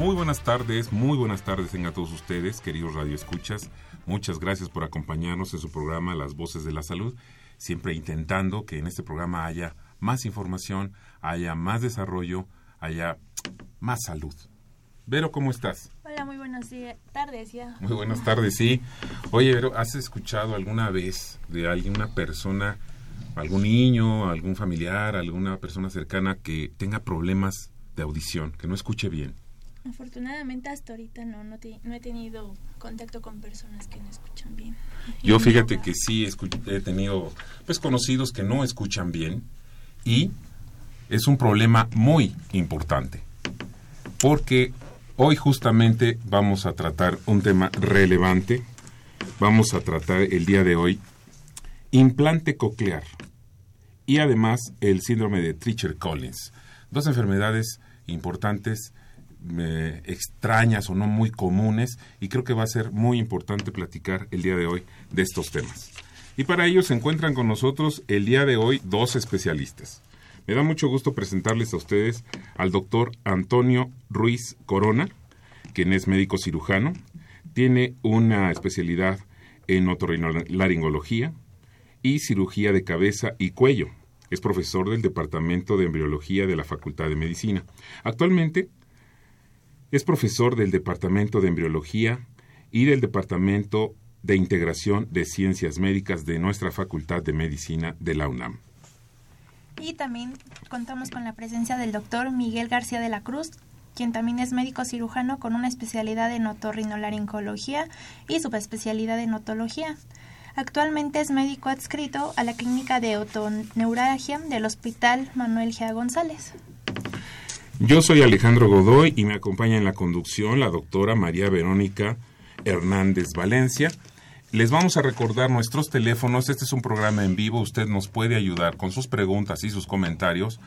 Muy buenas tardes, muy buenas tardes a todos ustedes, queridos radioescuchas. Muchas gracias por acompañarnos en su programa Las Voces de la Salud, siempre intentando que en este programa haya más información, haya más desarrollo, haya más salud. Vero, ¿cómo estás? Hola, muy buenas tardes ya. Muy buenas tardes, sí. Oye, Vero, ¿has escuchado alguna vez de alguna persona, algún niño, algún familiar, alguna persona cercana que tenga problemas de audición, que no escuche bien? Afortunadamente hasta ahorita no, no, he tenido contacto con personas que no escuchan bien. Yo fíjate que sí he tenido pues conocidos que no escuchan bien y es un problema muy importante porque hoy justamente vamos a tratar un tema relevante. Vamos a tratar el día de hoy implante coclear y además el síndrome de Treacher-Collins. Dos enfermedades importantes, extrañas o no muy comunes y creo que va a ser muy importante platicar el día de hoy de estos temas. Y para ello se encuentran con nosotros el día de hoy dos especialistas. Me da mucho gusto presentarles a ustedes al doctor Antonio Ruiz Corona, quien es médico cirujano, tiene una especialidad en otorrinolaringología y cirugía de cabeza y cuello. Es profesor del Departamento de Embriología de la Facultad de Medicina. Actualmente es profesor del Departamento de Embriología y del Departamento de Integración de Ciencias Médicas de nuestra Facultad de Medicina de la UNAM. Y también contamos con la presencia del doctor Miguel García de la Cruz, quien también es médico cirujano con una especialidad en otorrinolaringología y subespecialidad en otología. Actualmente es médico adscrito a la clínica de otoneuralgia del Hospital Manuel G. González. Yo soy Alejandro Godoy y me acompaña en la conducción la doctora María Verónica Hernández Valencia. Les vamos a recordar nuestros teléfonos. Este es un programa en vivo. Usted nos puede ayudar con sus preguntas y sus comentarios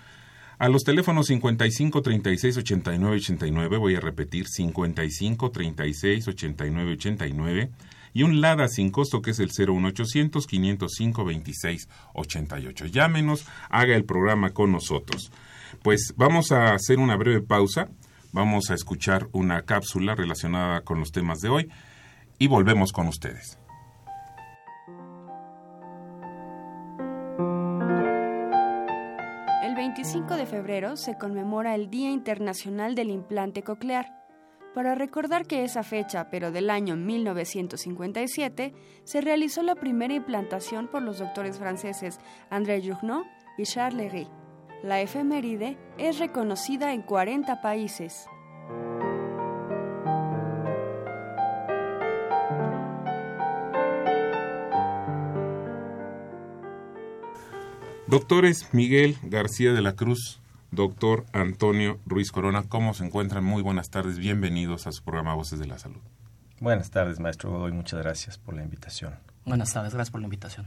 a los teléfonos 55 36 89 89. Voy a repetir 55 36 89 89 y un LADA sin costo que es el 01800 505 26 88. Llámenos, haga el programa con nosotros. Pues vamos a hacer una breve pausa. Vamos a escuchar una cápsula relacionada con los temas de hoy y volvemos con ustedes. El 25 de febrero se conmemora el Día Internacional del Implante Coclear. Para recordar que esa fecha, pero del año 1957, se realizó la primera implantación por los doctores franceses André Journeau y Charles Lery. La efeméride es reconocida en 40 países. Doctores Miguel García de la Cruz, doctor Antonio Ruiz Corona, ¿cómo se encuentran? Muy buenas tardes, bienvenidos a su programa Voces de la Salud. Buenas tardes, maestro Godoy, muchas gracias por la invitación. Buenas tardes, gracias por la invitación.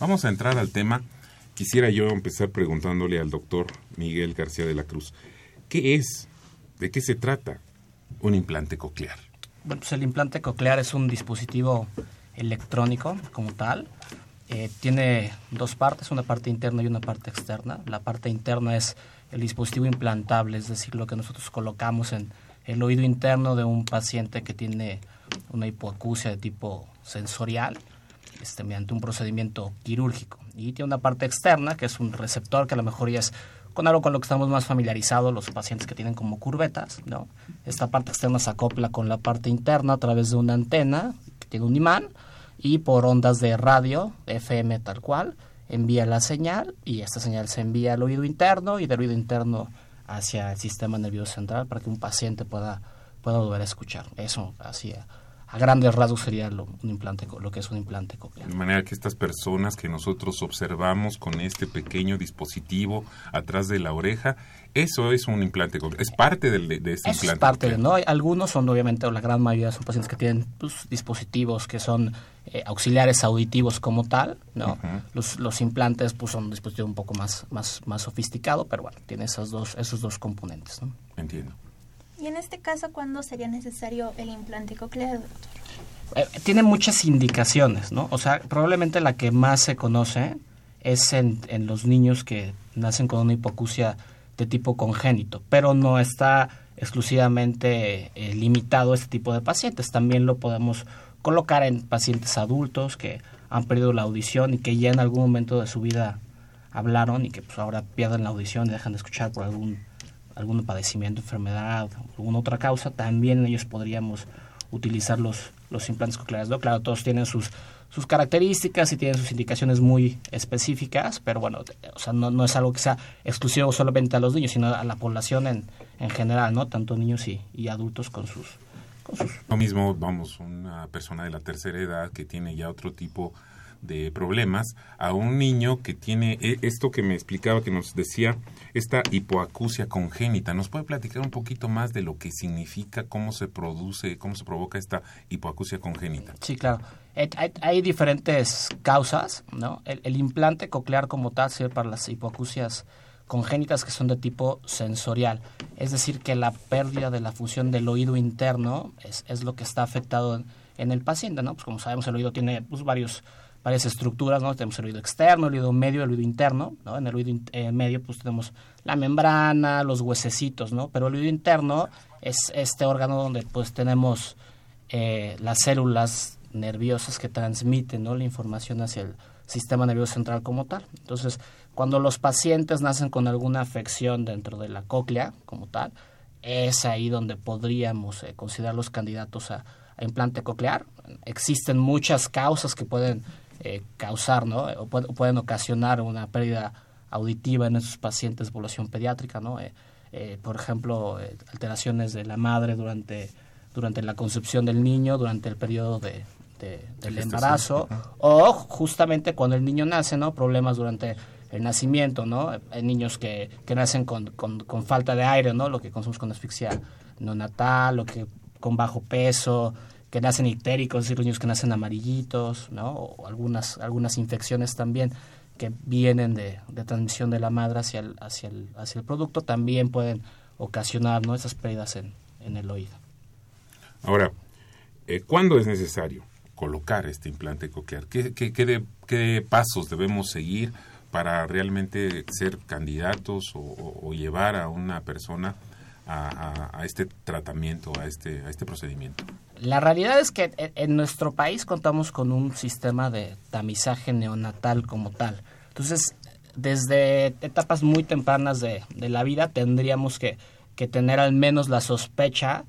Vamos a entrar al tema. Quisiera yo empezar preguntándole al doctor Miguel García de la Cruz, ¿qué es, de qué se trata un implante coclear? Bueno, pues el implante coclear es un dispositivo electrónico como tal, eh, tiene dos partes, una parte interna y una parte externa. La parte interna es el dispositivo implantable, es decir, lo que nosotros colocamos en el oído interno de un paciente que tiene una hipoacusia de tipo sensorial, este, mediante un procedimiento quirúrgico. Y tiene una parte externa, que es un receptor que a lo mejor ya es con algo con lo que estamos más familiarizados los pacientes que tienen como curvetas, ¿no? Esta parte externa se acopla con la parte interna a través de una antena tiene un imán y por ondas de radio, FM tal cual, envía la señal y esta señal se envía al oído interno y del oído interno hacia el sistema nervioso central para que un paciente pueda, pueda volver a escuchar. Eso hacía a grandes rasgos sería lo, un implante, lo que es un implante coclear. De manera que estas personas que nosotros observamos con este pequeño dispositivo atrás de la oreja, eso es un implante coclear, es parte del, de, este implante. Es parte, de, ¿no? Algunos son obviamente, o la gran mayoría son pacientes que tienen pues, dispositivos que son eh, auxiliares auditivos como tal, ¿no? los, los implantes pues son un dispositivo un poco más, más, más sofisticado, pero bueno, tiene esos dos, esos dos componentes, ¿no? Entiendo. Y en este caso, ¿cuándo sería necesario el implante coclear, doctor? Eh, tiene muchas indicaciones, ¿no? O sea, probablemente la que más se conoce es en, los niños que nacen con una hipoacusia de tipo congénito, pero no está exclusivamente eh, limitado a este tipo de pacientes. También lo podemos colocar en pacientes adultos que han perdido la audición y que ya en algún momento de su vida hablaron y que pues ahora pierden la audición y dejan de escuchar por algún algún padecimiento, enfermedad, alguna otra causa, también ellos podríamos utilizar los, los implantes cocleares. ¿no? Claro, todos tienen sus, sus características y tienen sus indicaciones muy específicas, pero bueno, o sea, no, no es algo que sea exclusivo solamente a los niños, sino a la población en, en general, ¿no? Tanto niños y, y adultos con sus, con sus... Lo mismo, vamos, una persona de la tercera edad que tiene ya otro tipo de problemas a un niño que tiene e, esto que me explicaba, que nos decía, esta hipoacusia congénita. ¿Nos puede platicar un poquito más de lo que significa, cómo se produce, cómo se provoca esta hipoacusia congénita? Sí, claro. Hay, diferentes causas, ¿no? El, implante coclear como tal sirve para las hipoacusias congénitas que son de tipo sensorial. Es decir, que la pérdida de la función del oído interno es, es lo que está afectado en, en, el paciente, ¿no? Pues como sabemos, el oído tiene pues, varios varias estructuras, ¿no? Tenemos el oído externo, el oído medio, el oído interno, ¿no? En el oído eh, medio pues tenemos la membrana, los huesecitos, ¿no? Pero el oído interno es este órgano donde pues tenemos eh, las células nerviosas que transmiten, ¿no? La información hacia el sistema nervioso central como tal. Entonces, cuando los pacientes nacen con alguna afección dentro de la cóclea como tal, es ahí donde podríamos eh, considerar los candidatos a, a implante coclear. Existen muchas causas que pueden eh, causar, ¿no? O, pueden ocasionar una pérdida auditiva en esos pacientes de población pediátrica, ¿no? Eh, eh, por ejemplo, alteraciones de la madre durante, durante la concepción del niño, durante el periodo de, del embarazo, o justamente cuando el niño nace, ¿no? Problemas durante el nacimiento, ¿no? Hay niños que, que nacen con, con, con, falta de aire, ¿no? Lo que consumimos con asfixia neonatal, lo que con bajo peso, que nacen ictéricos, decir, niños que nacen amarillitos, ¿no? O algunas, algunas infecciones también que vienen de, de transmisión de la madre hacia el, hacia el, hacia el producto también pueden ocasionar ¿no? esas pérdidas en, en el oído. Ahora, eh, ¿cuándo es necesario colocar este implante coclear? ¿Qué, qué, qué, qué pasos debemos seguir para realmente ser candidatos o llevar a una persona a, a, a, este tratamiento, a este, a este procedimiento? La realidad es que en nuestro país contamos con un sistema de tamizaje neonatal como tal. Entonces, desde etapas muy tempranas de, la vida tendríamos que, que, tener al menos la sospecha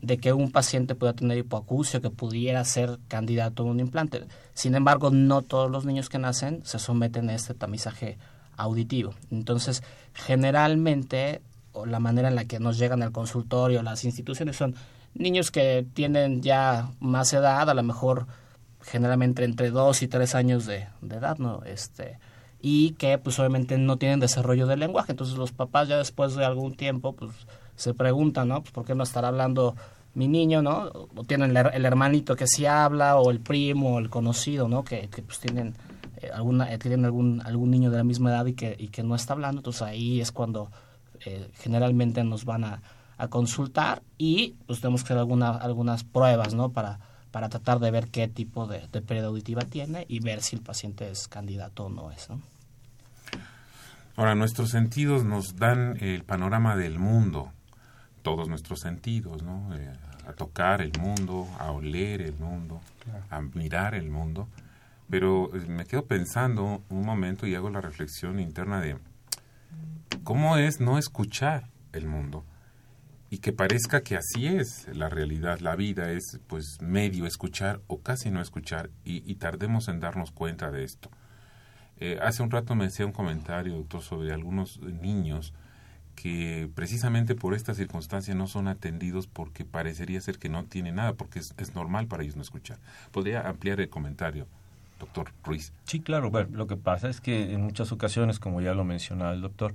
de que un paciente pueda tener hipoacusia, que pudiera ser candidato a un implante. Sin embargo, no todos los niños que nacen se someten a este tamizaje auditivo. Entonces, generalmente, o la manera en la que nos llegan al consultorio, las instituciones son niños que tienen ya más edad, a lo mejor generalmente entre dos y tres años de, de, edad, ¿no? Este, y que pues obviamente no tienen desarrollo del lenguaje. Entonces los papás ya después de algún tiempo pues se preguntan, ¿no? Pues por qué no estará hablando mi niño, ¿no? O tienen el, el hermanito que sí habla, o el primo, o el conocido, ¿no? Que, que pues tienen, eh, alguna, eh, tienen algún, algún niño de la misma edad y que, y que no está hablando. Entonces ahí es cuando eh, generalmente nos van a a consultar y pues tenemos que hacer alguna, algunas pruebas, ¿no? Para, para tratar de ver qué tipo de, de pérdida auditiva tiene y ver si el paciente es candidato o no es, ¿no? Ahora, nuestros sentidos nos dan el panorama del mundo, todos nuestros sentidos, ¿no? Eh, a tocar el mundo, a oler el mundo, claro. a mirar el mundo. Pero eh, me quedo pensando un momento y hago la reflexión interna de cómo es no escuchar el mundo y que parezca que así es la realidad, la vida es pues medio escuchar o casi no escuchar y, tardemos en darnos cuenta de esto. Eh, hace un rato me hacía un comentario, doctor, sobre algunos niños que precisamente por esta circunstancia no son atendidos porque parecería ser que no tienen nada, porque es, normal para ellos no escuchar. ¿Podría ampliar el comentario, doctor Ruiz? Sí, claro. Bueno, lo que pasa es que en muchas ocasiones, como ya lo mencionaba el doctor,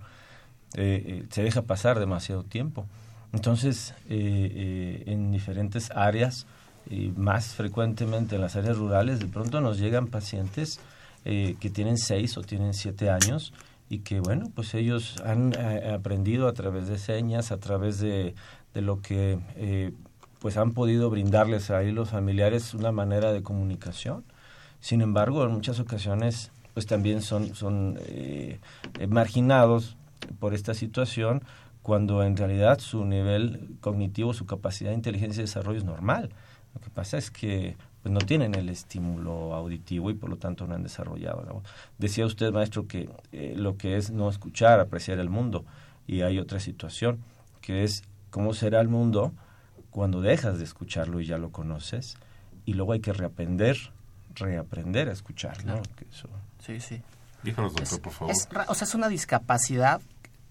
eh, eh, se deja pasar demasiado tiempo. Entonces, eh, en diferentes áreas, y más frecuentemente en las áreas rurales, de pronto nos llegan pacientes que tienen seis o tienen siete años y que bueno, pues ellos han eh, aprendido a través de señas, a través de, de lo que eh, pues han podido brindarles ahí los familiares una manera de comunicación. Sin embargo, en muchas ocasiones pues también son, son eh, marginados por esta situación cuando en realidad su nivel cognitivo, su capacidad de inteligencia y desarrollo es normal. Lo que pasa es que pues no tienen el estímulo auditivo y por lo tanto no han desarrollado. Decía usted, maestro, que eh, lo que es no escuchar, apreciar el mundo. Y hay otra situación, que es cómo será el mundo cuando dejas de escucharlo y ya lo conoces. Y luego hay que reaprender, reaprender a escucharlo. Sí, sí. Díganos, doctor, por favor. o sea, es una discapacidad,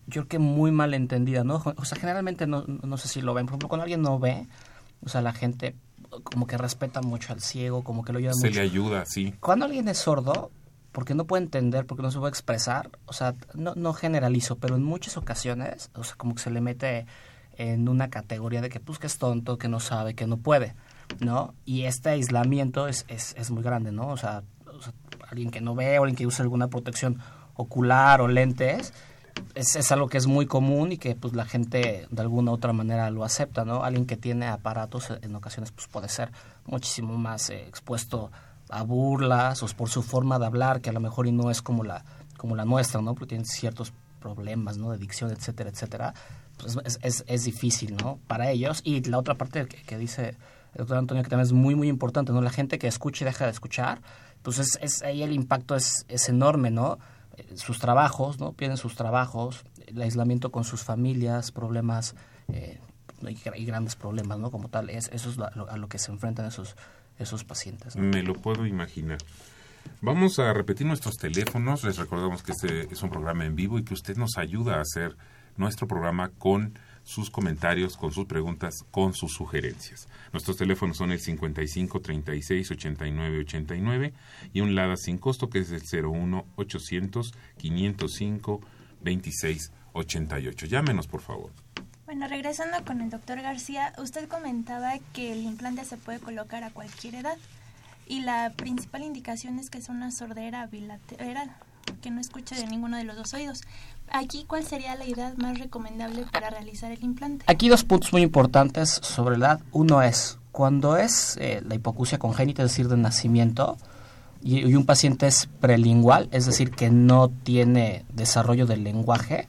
yo creo que muy mal entendida, ¿no? O sea, generalmente no, no sé si lo ven. Por ejemplo, cuando alguien no ve, o sea, la gente como que respeta mucho al ciego, como que lo ayuda Se le ayuda, sí. Cuando alguien es sordo, porque no puede entender, porque no se puede expresar, o sea, no, no generalizo, pero en muchas ocasiones, o sea, como que se le mete en una categoría de que pues que es tonto, que no sabe, que no puede, ¿no? Y este aislamiento es, es, es muy grande, ¿no? O sea, o sea, alguien que no ve o alguien que usa alguna protección ocular o lentes, es, es, algo que es muy común y que pues la gente de alguna u otra manera lo acepta, ¿no? Alguien que tiene aparatos en ocasiones pues puede ser muchísimo más eh, expuesto a burlas o por su forma de hablar que a lo mejor y no es como la como la nuestra, ¿no? Porque tienen ciertos problemas, ¿no? De dicción, etcétera, etcétera. Pues es, es, es difícil, ¿no? Para ellos. Y la otra parte que, que, dice el doctor Antonio que también es muy, muy importante, ¿no? La gente que escucha y deja de escuchar, pues es, es ahí el impacto es, es enorme, ¿no? Sus trabajos, ¿no? Pierden sus trabajos, el aislamiento con sus familias, problemas eh, y, grandes problemas, ¿no? Como tal, es, eso es a lo que se enfrentan esos, esos pacientes. Me lo puedo imaginar. Vamos a repetir nuestros teléfonos. Les recordamos que este es un programa en vivo y que usted nos ayuda a hacer nuestro programa con sus comentarios, con sus preguntas, con sus sugerencias. Nuestros teléfonos son el 55 36 89 89 y un LADA sin costo que es el 01 800 505 26 88. Llámenos, por favor. Bueno, regresando con el doctor García, usted comentaba que el implante se puede colocar a cualquier edad y la principal indicación es que es una sordera bilateral, que no escuche de ninguno de los dos oídos. Aquí, ¿cuál sería la edad más recomendable para realizar el implante? Aquí dos puntos muy importantes sobre la edad. Uno es, cuando es eh, la hipocusia congénita, es decir, de nacimiento, y, un paciente es prelingual, es decir, que no tiene desarrollo del lenguaje,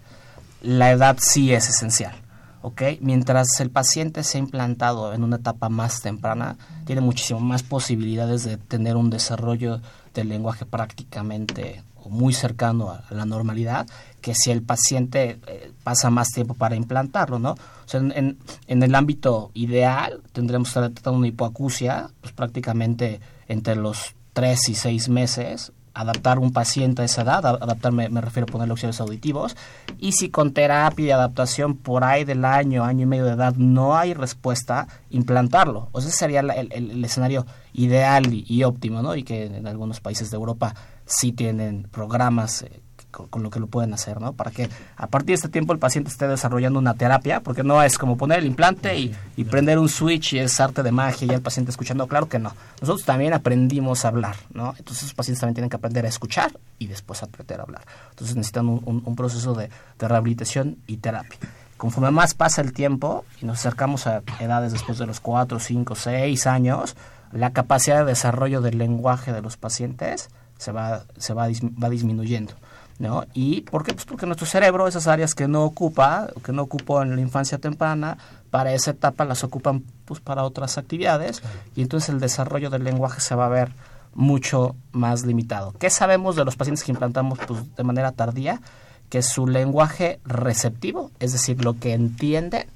la edad sí es esencial. ¿ok? Mientras el paciente se ha implantado en una etapa más temprana, tiene muchísimo más posibilidades de tener un desarrollo del lenguaje prácticamente muy cercano a la normalidad que si el paciente eh, pasa más tiempo para implantarlo, ¿no? O en, el ámbito ideal tendremos que tratar una hipoacusia, pues prácticamente entre los tres y seis meses, adaptar un paciente a esa edad, adaptarme me refiero a ponerle opciones auditivos, y si con terapia y adaptación por ahí del año, año y medio de edad no hay respuesta, implantarlo. O sea, ese sería el, el, escenario ideal y, y, óptimo, ¿no? Y que en algunos países de Europa sí tienen programas eh, con, lo que lo pueden hacer, ¿no? Para que a partir de este tiempo el paciente esté desarrollando una terapia, porque no es como poner el implante y, y prender un switch y es arte de magia y el paciente escuchando, claro que no. Nosotros también aprendimos a hablar, ¿no? Entonces los pacientes también tienen que aprender a escuchar y después aprender a hablar. Entonces necesitan un, un, proceso de, de rehabilitación y terapia conforme más pasa el tiempo y nos acercamos a edades después de los 4, 5, 6 años, la capacidad de desarrollo del lenguaje de los pacientes se va, se va, va disminuyendo. ¿no? ¿Y por qué? Pues porque nuestro cerebro, esas áreas que no ocupa, que no ocupó en la infancia temprana, para esa etapa las ocupan pues para otras actividades y entonces el desarrollo del lenguaje se va a ver mucho más limitado. ¿Qué sabemos de los pacientes que implantamos pues, de manera tardía? Que su lenguaje receptivo, es decir, lo que entiende,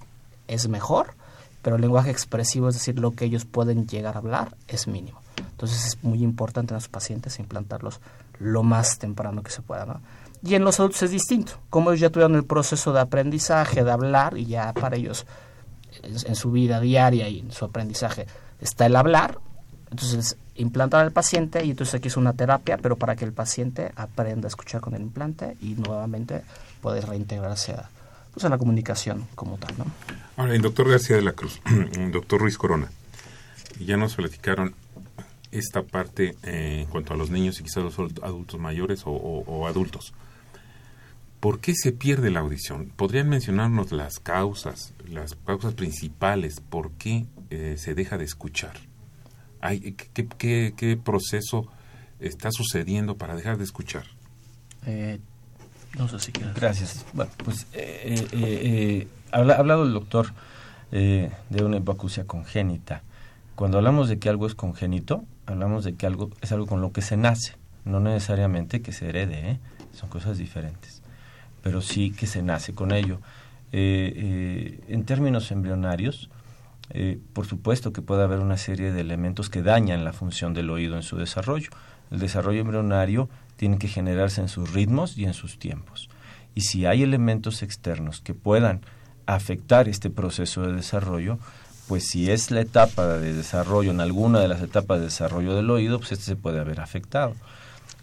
es mejor, pero el lenguaje expresivo, es decir, lo que ellos pueden llegar a hablar, es mínimo. Entonces es muy importante en los pacientes implantarlos lo más temprano que se pueda. Y en los adultos es distinto. Como ellos ya tuvieron el proceso de aprendizaje, de hablar, y ya para ellos en, su vida diaria y en su aprendizaje está el hablar, entonces implantar al paciente y entonces aquí es una terapia, pero para que el paciente aprenda a escuchar con el implante y nuevamente puede reintegrarse a, pues, a la comunicación como tal. ¿no? Ahora, el doctor García de la Cruz, el doctor Ruiz Corona, ya nos platicaron esta parte eh, en cuanto a los niños y quizás los adultos mayores o, adultos. ¿Por qué se pierde la audición? ¿Podrían mencionarnos las causas, las causas principales, por qué eh, se deja de escuchar? Hay, ¿qué, qué, proceso está sucediendo para dejar de escuchar? Eh, no sé si quieres. Gracias. Bueno, pues ha hablado el doctor de una hipoacusia congénita. Cuando hablamos de que algo es congénito, hablamos de que algo es algo con lo que se nace, no necesariamente que se herede, ¿eh? son cosas diferentes, pero sí que se nace con ello. Eh, eh, en términos embrionarios, por supuesto que puede haber una serie de elementos que dañan la función del oído en su desarrollo. El desarrollo embrionario tiene que generarse en sus ritmos y en sus tiempos. Y si hay elementos externos que puedan afectar este proceso de desarrollo, pues si es la etapa de desarrollo, en alguna de las etapas de desarrollo del oído, pues este se puede haber afectado.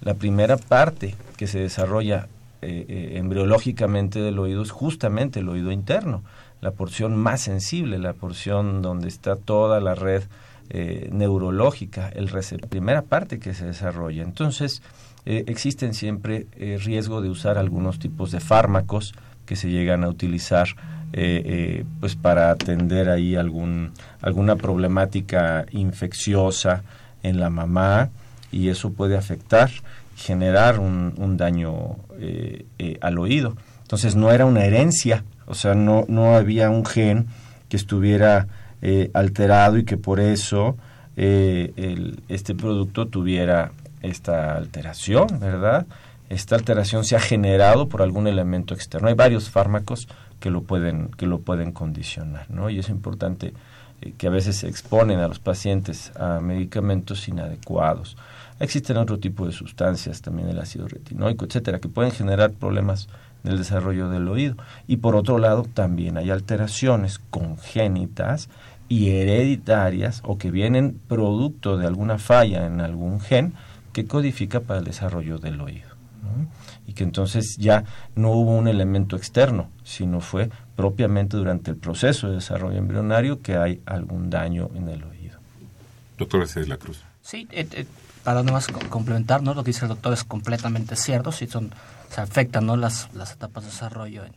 La primera parte que se desarrolla eh, eh, embriológicamente del oído es justamente el oído interno, la porción más sensible, la porción donde está toda la red eh, neurológica, el la primera parte que se desarrolla. Entonces, existen siempre riesgo de usar algunos tipos de fármacos que se llegan a utilizar eh, eh, pues para atender ahí algún, alguna problemática infecciosa en la mamá y eso puede afectar, generar un, un daño eh, al oído. Entonces no era una herencia, o sea, no, no había un gen que estuviera alterado y que por eso el, este producto tuviera esta alteración, ¿verdad? Esta alteración se ha generado por algún elemento externo. Hay varios fármacos que lo pueden, que lo pueden condicionar, ¿no? Y es importante eh, que a veces se exponen a los pacientes a medicamentos inadecuados. Existen otro tipo de sustancias, también el ácido retinoico, etcétera, que pueden generar problemas en el desarrollo del oído. Y por otro lado, también hay alteraciones congénitas y hereditarias o que vienen producto de alguna falla en algún gen que codifica para el desarrollo del oído y que entonces ya no hubo un elemento externo, sino fue propiamente durante el proceso de desarrollo embrionario que hay algún daño en el oído. Doctor de la Cruz. Sí, eh, eh, para no más complementar, ¿no? lo que dice el doctor es completamente cierto, si son, se afectan ¿no? las, las etapas de desarrollo en,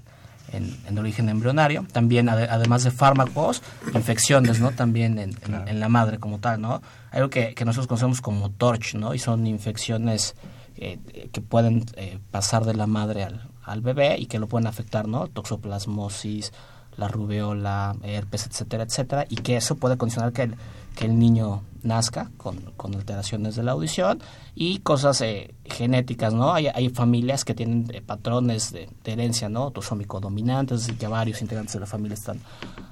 en, origen embrionario. También, además de fármacos, infecciones, ¿no? También en, en, la madre como tal, ¿no? Algo que, que nosotros conocemos como TORCH, ¿no? Y son infecciones eh, que pueden eh, pasar de la madre al, al, bebé y que lo pueden afectar, ¿no? Toxoplasmosis, la rubeola, herpes, etcétera, etcétera, y que eso puede condicionar que el, que el niño nazca con, con alteraciones de la audición y cosas eh, genéticas, ¿no? Hay, hay, familias que tienen patrones de, herencia, ¿no? Autosómico dominante, es decir, que varios integrantes de la familia están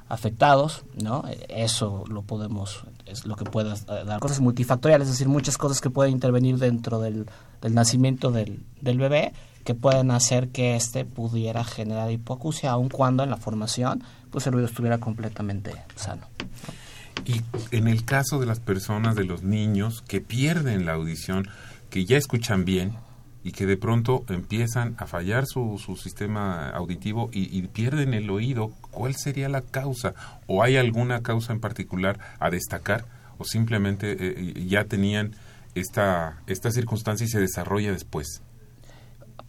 afectados, ¿no? Eso lo podemos, es lo que puede dar cosas multifactoriales, es decir, muchas cosas que pueden intervenir dentro del, del nacimiento del, del bebé que pueden hacer que éste pudiera generar hipoacusia, aun cuando en la formación pues el oído estuviera completamente sano. Y en el caso de las personas, de los niños que pierden la audición, que ya escuchan bien y que de pronto empiezan a fallar su, su sistema auditivo y, pierden el oído, ¿cuál sería la causa? ¿O hay alguna causa en particular a destacar? ¿O simplemente eh, ya tenían esta, esta circunstancia y se desarrolla después?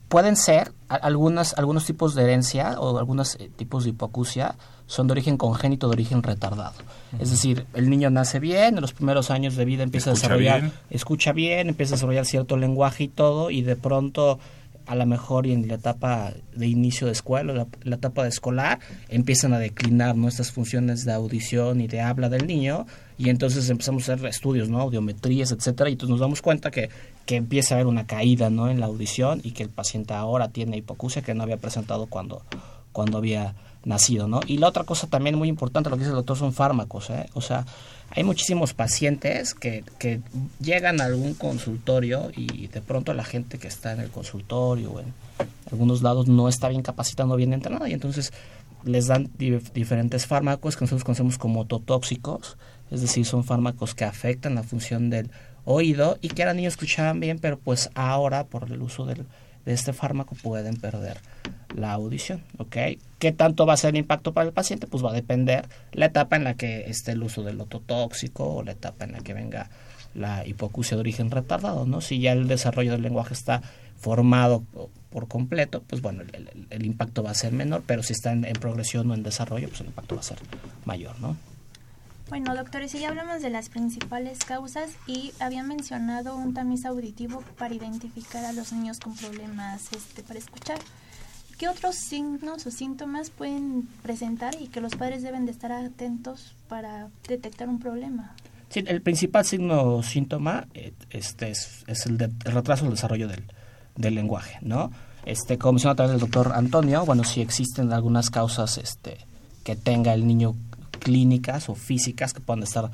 Pueden ser algunas, algunos tipos de herencia o algunos eh, tipos de hipoacusia son de origen congénito, de origen retardado. Es decir, el niño nace bien, en los primeros años de vida empieza a desarrollar, escucha bien, empieza a desarrollar cierto lenguaje y todo, y de pronto a lo mejor y en la etapa de inicio de escuela, la, la etapa de escolar, empiezan a declinar nuestras funciones de audición y de habla del niño, y entonces empezamos a hacer estudios, ¿no? Audiometrías, etcétera, y entonces nos damos cuenta que, que empieza a haber una caída, ¿no? En la audición y que el paciente ahora tiene hipocusia que no había presentado cuando, cuando había nacido, ¿no? Y la otra cosa también muy importante, lo que dice el doctor, son fármacos, ¿eh? O sea, hay muchísimos pacientes que, que llegan a algún consultorio y de pronto la gente que está en el consultorio o en algunos lados no está bien capacitando, bien entrenada y entonces les dan diferentes fármacos que nosotros conocemos como ototóxicos, es decir, son fármacos que afectan la función del oído y que eran niños escuchaban bien, pero pues ahora por el uso del, de este fármaco pueden perder la audición, ¿ok? ¿Qué tanto va a ser el impacto para el paciente? Pues va a depender la etapa en la que esté el uso del ototóxico o la etapa en la que venga la hipoacusia de origen retardado, ¿no? Si ya el desarrollo del lenguaje está formado por completo, pues bueno, el, impacto va a ser menor, pero si está en, en, progresión o en desarrollo, pues el impacto va a ser mayor, ¿no? Bueno, doctores, ya hablamos de las principales causas y había mencionado un tamiz auditivo para identificar a los niños con problemas este, para escuchar. ¿Qué otros signos o síntomas pueden presentar y que los padres deben de estar atentos para detectar un problema? Sí, el principal signo o síntoma eh, este, es, el, de, retraso del desarrollo del, del lenguaje, ¿no? Este, como mencionó también el doctor Antonio, bueno, si existen algunas causas este, que tenga el niño clínicas o físicas que puedan estar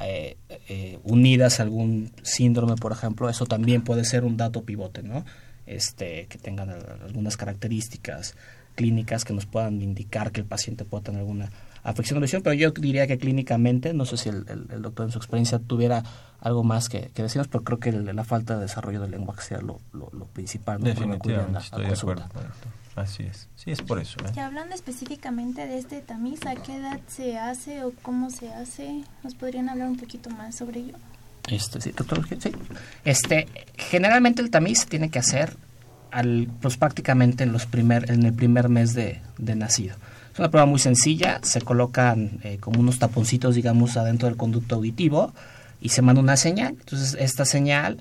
eh, eh, unidas a algún síndrome, por ejemplo, eso también puede ser un dato pivote, ¿no? Este, que tengan algunas características clínicas que nos puedan indicar que el paciente pueda tener alguna afección de visión, pero yo diría que clínicamente, no sé si el, doctor en su experiencia tuviera algo más que, que decirnos, pero creo que la falta de desarrollo del lenguaje sea lo, lo, principal. Definitivamente, estoy de acuerdo. Así es, sí, es por eso. ¿eh? Y hablando específicamente de este tamiz, ¿a qué edad se hace o cómo se hace? ¿Nos podrían hablar un poquito más sobre ello? Este, sí, doctor, sí. Este, generalmente el tamiz se tiene que hacer al, pues prácticamente en, los primer, en el primer mes de, de nacido. Es una prueba muy sencilla, se colocan eh, como unos taponcitos, digamos, adentro del conducto auditivo y se manda una señal. Entonces, esta señal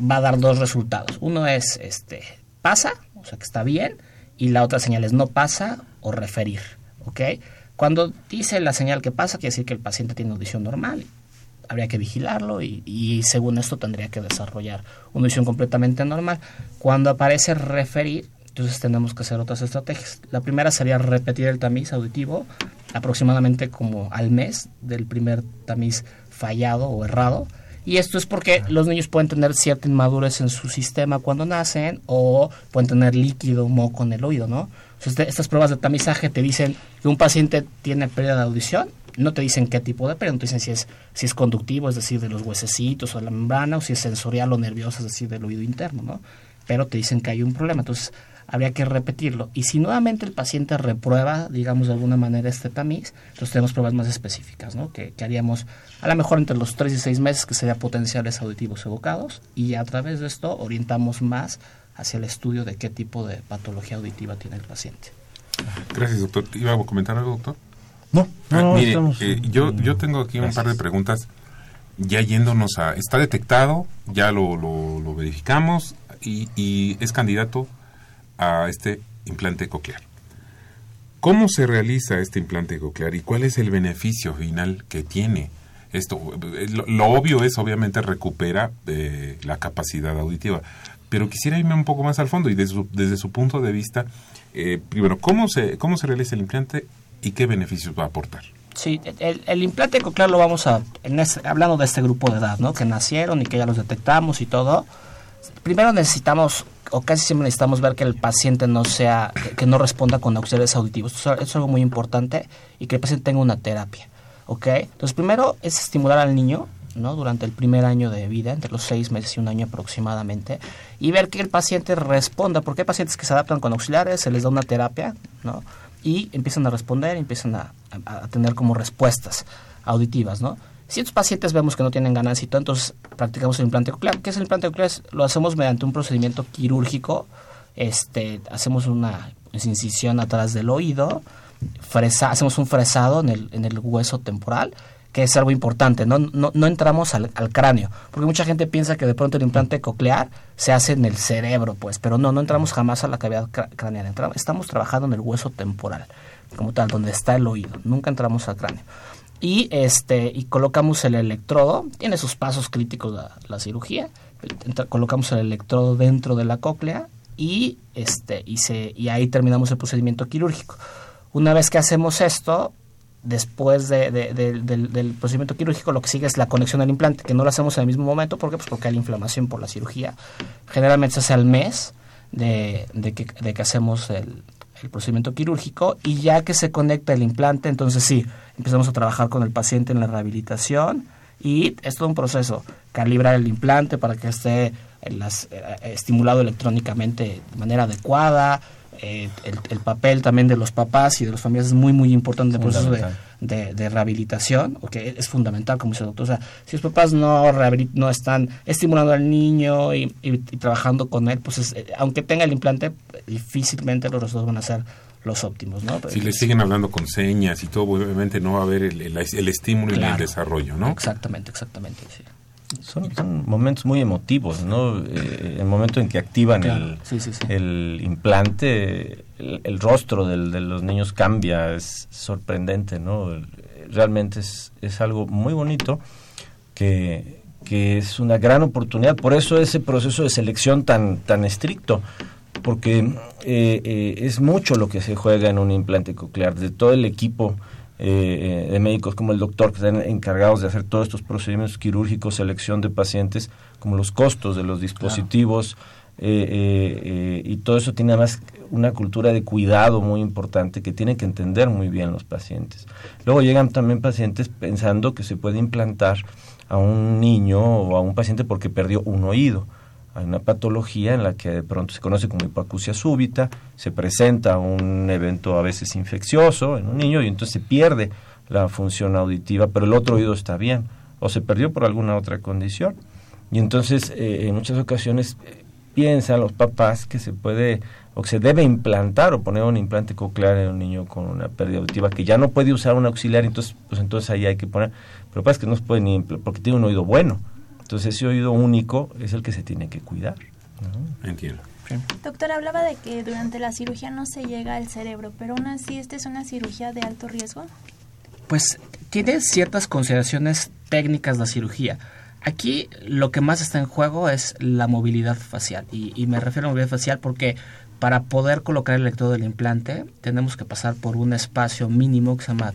va a dar dos resultados. Uno es, este, pasa, o sea que está bien, y la otra señal es no pasa o referir, ¿ok? Cuando dice la señal que pasa, quiere decir que el paciente tiene audición normal, habría que vigilarlo y, según esto tendría que desarrollar una audición completamente normal. Cuando aparece referir, entonces tenemos que hacer otras estrategias. La primera sería repetir el tamiz auditivo aproximadamente como al mes del primer tamiz fallado o errado y esto es porque los niños pueden tener cierta inmadurez en su sistema cuando nacen o pueden tener líquido, moco en el oído, ¿no? Este, estas pruebas de tamizaje te dicen que un paciente tiene pérdida de audición, no te dicen qué tipo de pérdida, no te dicen si es, si es conductivo, es decir, de los huesecitos o de la membrana, o si es sensorial o nervioso, es decir, del oído interno, ¿no? Pero te dicen que hay un problema. Entonces, habría que repetirlo. Y si nuevamente el paciente reprueba, digamos de alguna manera, este tamiz, entonces tenemos pruebas más específicas, ¿no? Que, haríamos a lo mejor entre los 3 y 6 meses, que serían potenciales auditivos evocados, y a través de esto orientamos más hacia el estudio de qué tipo de patología auditiva tiene el paciente. Gracias, doctor. ¿Iba a comentar algo, doctor? No, no, ah, mire, eh, yo, yo tengo aquí un par de preguntas ya yéndonos a... Está detectado, ya lo, lo, verificamos y, y es candidato a este implante coclear. ¿Cómo se realiza este implante coclear y cuál es el beneficio final que tiene? Esto, lo, obvio es obviamente recupera eh, la capacidad auditiva, pero quisiera irme un poco más al fondo y desde su, punto de vista, eh, primero, ¿cómo se, ¿cómo se realiza el implante y qué beneficios va a aportar? Sí, el, implante coclear lo vamos a, hablando de este grupo de edad, ¿no? Que nacieron y que ya los detectamos y todo. Primero necesitamos o casi siempre necesitamos ver que el paciente no sea, que, no responda con auxiliares auditivos. Esto, es algo muy importante y que el paciente tenga una terapia. ¿Ok? Entonces, primero es estimular al niño, ¿no? Durante el primer año de vida, entre los seis meses y un año aproximadamente, y ver que el paciente responda, porque hay pacientes que se adaptan con auxiliares, se les da una terapia, ¿no? Y empiezan a responder, empiezan a, a tener como respuestas auditivas, ¿no? Si estos pacientes vemos que no tienen ganancia y todo, entonces practicamos el implante coclear. ¿Qué es el implante coclear? Lo hacemos mediante un procedimiento quirúrgico. Este, hacemos una incisión atrás del oído, hacemos un fresado en el, en el hueso temporal, que es algo importante, no, no, entramos al, cráneo, porque mucha gente piensa que de pronto el implante coclear se hace en el cerebro, pues, pero no, no entramos jamás a la cavidad craneal, estamos trabajando en el hueso temporal, como tal, donde está el oído, nunca entramos al cráneo y este y colocamos el electrodo tiene sus pasos críticos la, cirugía colocamos el electrodo dentro de la cóclea y este y se y ahí terminamos el procedimiento quirúrgico Una vez que hacemos esto, después del, procedimiento quirúrgico, lo que sigue es la conexión al implante, que no lo hacemos en el mismo momento. ¿Por qué? Pues porque hay inflamación por la cirugía. Generalmente se hace al mes de, que, de que hacemos el, el procedimiento quirúrgico y ya que se conecta el implante, entonces sí, empezamos a trabajar con el paciente en la rehabilitación y es todo un proceso, calibrar el implante para que esté las, eh, estimulado electrónicamente de manera adecuada, eh, el, papel también de los papás y de los familiares es muy, muy importante en el proceso de, rehabilitación, que es fundamental, como dice el doctor. O sea, si los papás no, no están estimulando al niño y, trabajando con él, pues eh, aunque tenga el implante, difícilmente los resultados van a ser los óptimos, ¿no? Si le siguen hablando con señas y todo, obviamente no va a haber el, estímulo y el desarrollo, ¿no? Exactamente, exactamente, sí. Son, momentos muy emotivos, ¿no? Eh, el momento en que activan el, el, implante, el, rostro del, de los niños cambia, es sorprendente, ¿no? Realmente es, es algo muy bonito que, que es una gran oportunidad. Por eso ese proceso de selección tan, tan estricto, porque eh, eh, es mucho lo que se juega en un implante coclear, de todo el equipo eh, de médicos como el doctor que están encargados de hacer todos estos procedimientos quirúrgicos, selección de pacientes, como los costos de los dispositivos eh, eh, y todo eso tiene además una cultura de cuidado muy importante que tienen que entender muy bien los pacientes. Luego llegan también pacientes pensando que se puede implantar a un niño o a un paciente porque perdió un oído hay una patología en la que de pronto se conoce como hipoacusia súbita, se presenta un evento a veces infeccioso en un niño y entonces se pierde la función auditiva, pero el otro oído está bien o se perdió por alguna otra condición. Y entonces eh, en muchas ocasiones eh, piensan los papás que se puede o que se debe implantar o poner un implante coclear en un niño con una pérdida auditiva que ya no puede usar un auxiliar, entonces pues entonces ahí hay que poner, pero pasa que no se puede ni porque tiene un oído bueno entonces ese oído único es el que se tiene que cuidar. Entiendo. Doctor, hablaba de que durante la cirugía no se llega al cerebro, pero aún así, ¿esta es una cirugía de alto riesgo? Pues tiene ciertas consideraciones técnicas la cirugía. Aquí lo que más está en juego es la movilidad facial. Y, y, me refiero a movilidad facial porque para poder colocar el electrodo del implante tenemos que pasar por un espacio mínimo que se llama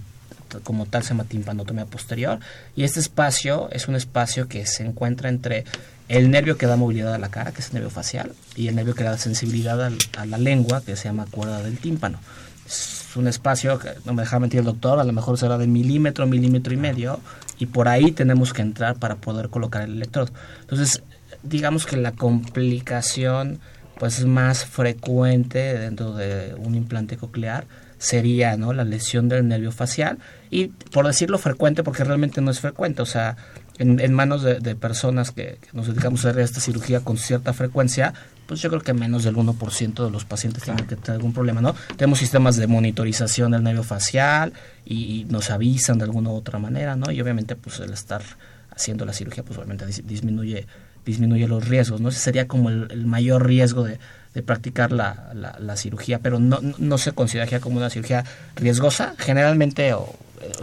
como tal se llama timpanotomía posterior y este espacio es un espacio que se encuentra entre el nervio que da movilidad a la cara, que es el nervio facial, y el nervio que da sensibilidad a la lengua, que se llama cuerda del tímpano. Es un espacio, que no me deja mentir el doctor, a lo mejor será de milímetro, milímetro y medio, y por ahí tenemos que entrar para poder colocar el electrodo. Entonces, digamos que la complicación pues es más frecuente dentro de un implante coclear sería ¿no? la lesión del nervio facial y por decirlo frecuente porque realmente no es frecuente, o sea, en, manos de, personas que, nos dedicamos a hacer esta cirugía con cierta frecuencia, pues yo creo que menos del 1% de los pacientes tienen que tener algún problema, ¿no? Tenemos sistemas de monitorización del nervio facial y, nos avisan de alguna u otra manera, ¿no? Y obviamente pues el estar haciendo la cirugía pues obviamente disminuye disminuye los riesgos, ¿no? Ese sería como el mayor riesgo de, de practicar la, la, cirugía, pero no, no se considera como una cirugía riesgosa. Generalmente, o,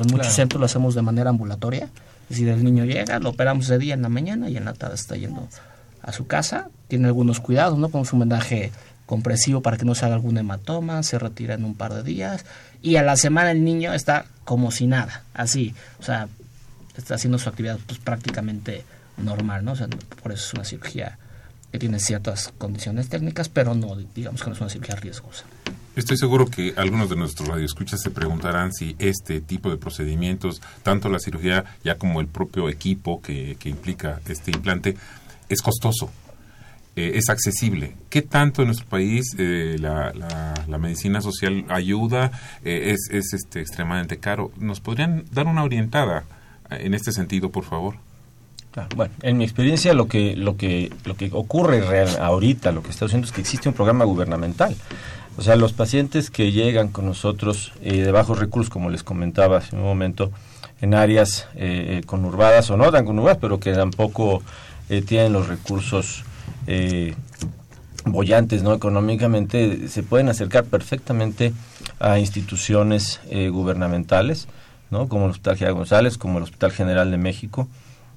en muchos centros lo hacemos de manera ambulatoria. Es decir, el niño llega, lo operamos de día en la mañana y en la tarde está yendo a su casa. Tiene algunos cuidados, ¿no? Con su vendaje compresivo para que no se haga algún hematoma, se retira en un par de días y a la semana el niño está como si nada, así, o sea, está haciendo su actividad pues prácticamente normal, ¿no? O sea, por eso es una cirugía que tiene ciertas condiciones técnicas, pero no, digamos que no es una cirugía riesgosa. Estoy seguro que algunos de nuestros radioescuchas se preguntarán si este tipo de procedimientos, tanto la cirugía ya como el propio equipo que, implica este implante, es costoso, eh, es accesible. ¿Qué tanto en nuestro país eh, la, medicina social ayuda? Eh, es es este, extremadamente caro. ¿Nos podrían dar una orientada en este sentido, por favor? Bueno, en mi experiencia lo que lo que lo que ocurre real, ahorita, lo que está haciendo es que existe un programa gubernamental. O sea, los pacientes que llegan con nosotros eh, de bajos recursos, como les comentaba hace un momento, en áreas eh, conurbadas o no tan conurbadas, pero que tampoco eh, tienen los recursos eh, bollantes no económicamente, se pueden acercar perfectamente a instituciones gubernamentales, ¿no? como el Hospital General González, como el Hospital General de México,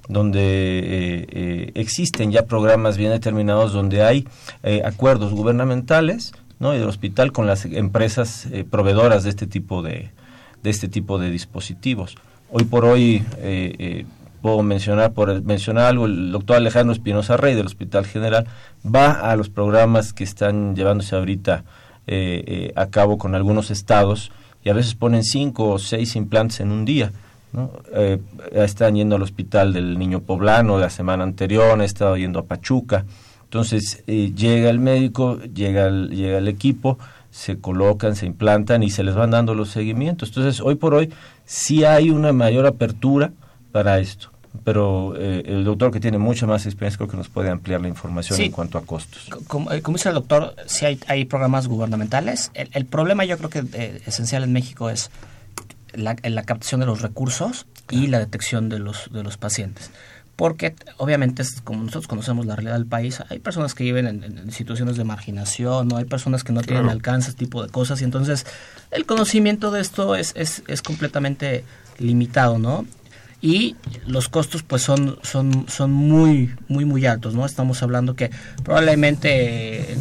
donde eh, eh, existen ya programas bien determinados, donde hay eh, acuerdos gubernamentales ¿no? y del hospital con las empresas eh, proveedoras de este tipo de, de este tipo de dispositivos. Hoy por hoy puedo mencionar por mencionar algo el doctor Alejandro Espinosa Rey del Hospital General va a los programas que están llevándose ahorita a cabo con algunos estados y a veces ponen cinco o seis implantes en un día. ¿No? están yendo al hospital del Niño Poblano la semana anterior, han estado yendo a Pachuca. Entonces llega el médico, llega el, llega el equipo, se colocan, se implantan y se les van dando los seguimientos. Entonces, hoy por hoy sí hay una mayor apertura para esto. Pero eh, el doctor que tiene mucha más experiencia creo que nos puede ampliar la información en cuanto a costos. Como, eh, dice el doctor, sí hay, hay programas gubernamentales. El, problema yo creo que eh, esencial en México es la, la captación de los recursos y la detección de los, de los pacientes. Porque obviamente como nosotros conocemos la realidad del país, hay personas que viven en, situaciones de marginación, no hay personas que no tienen alcance, este tipo de cosas, y entonces el conocimiento de esto es, es, es completamente limitado, ¿no? y los costos pues son son son muy muy muy altos no estamos hablando que probablemente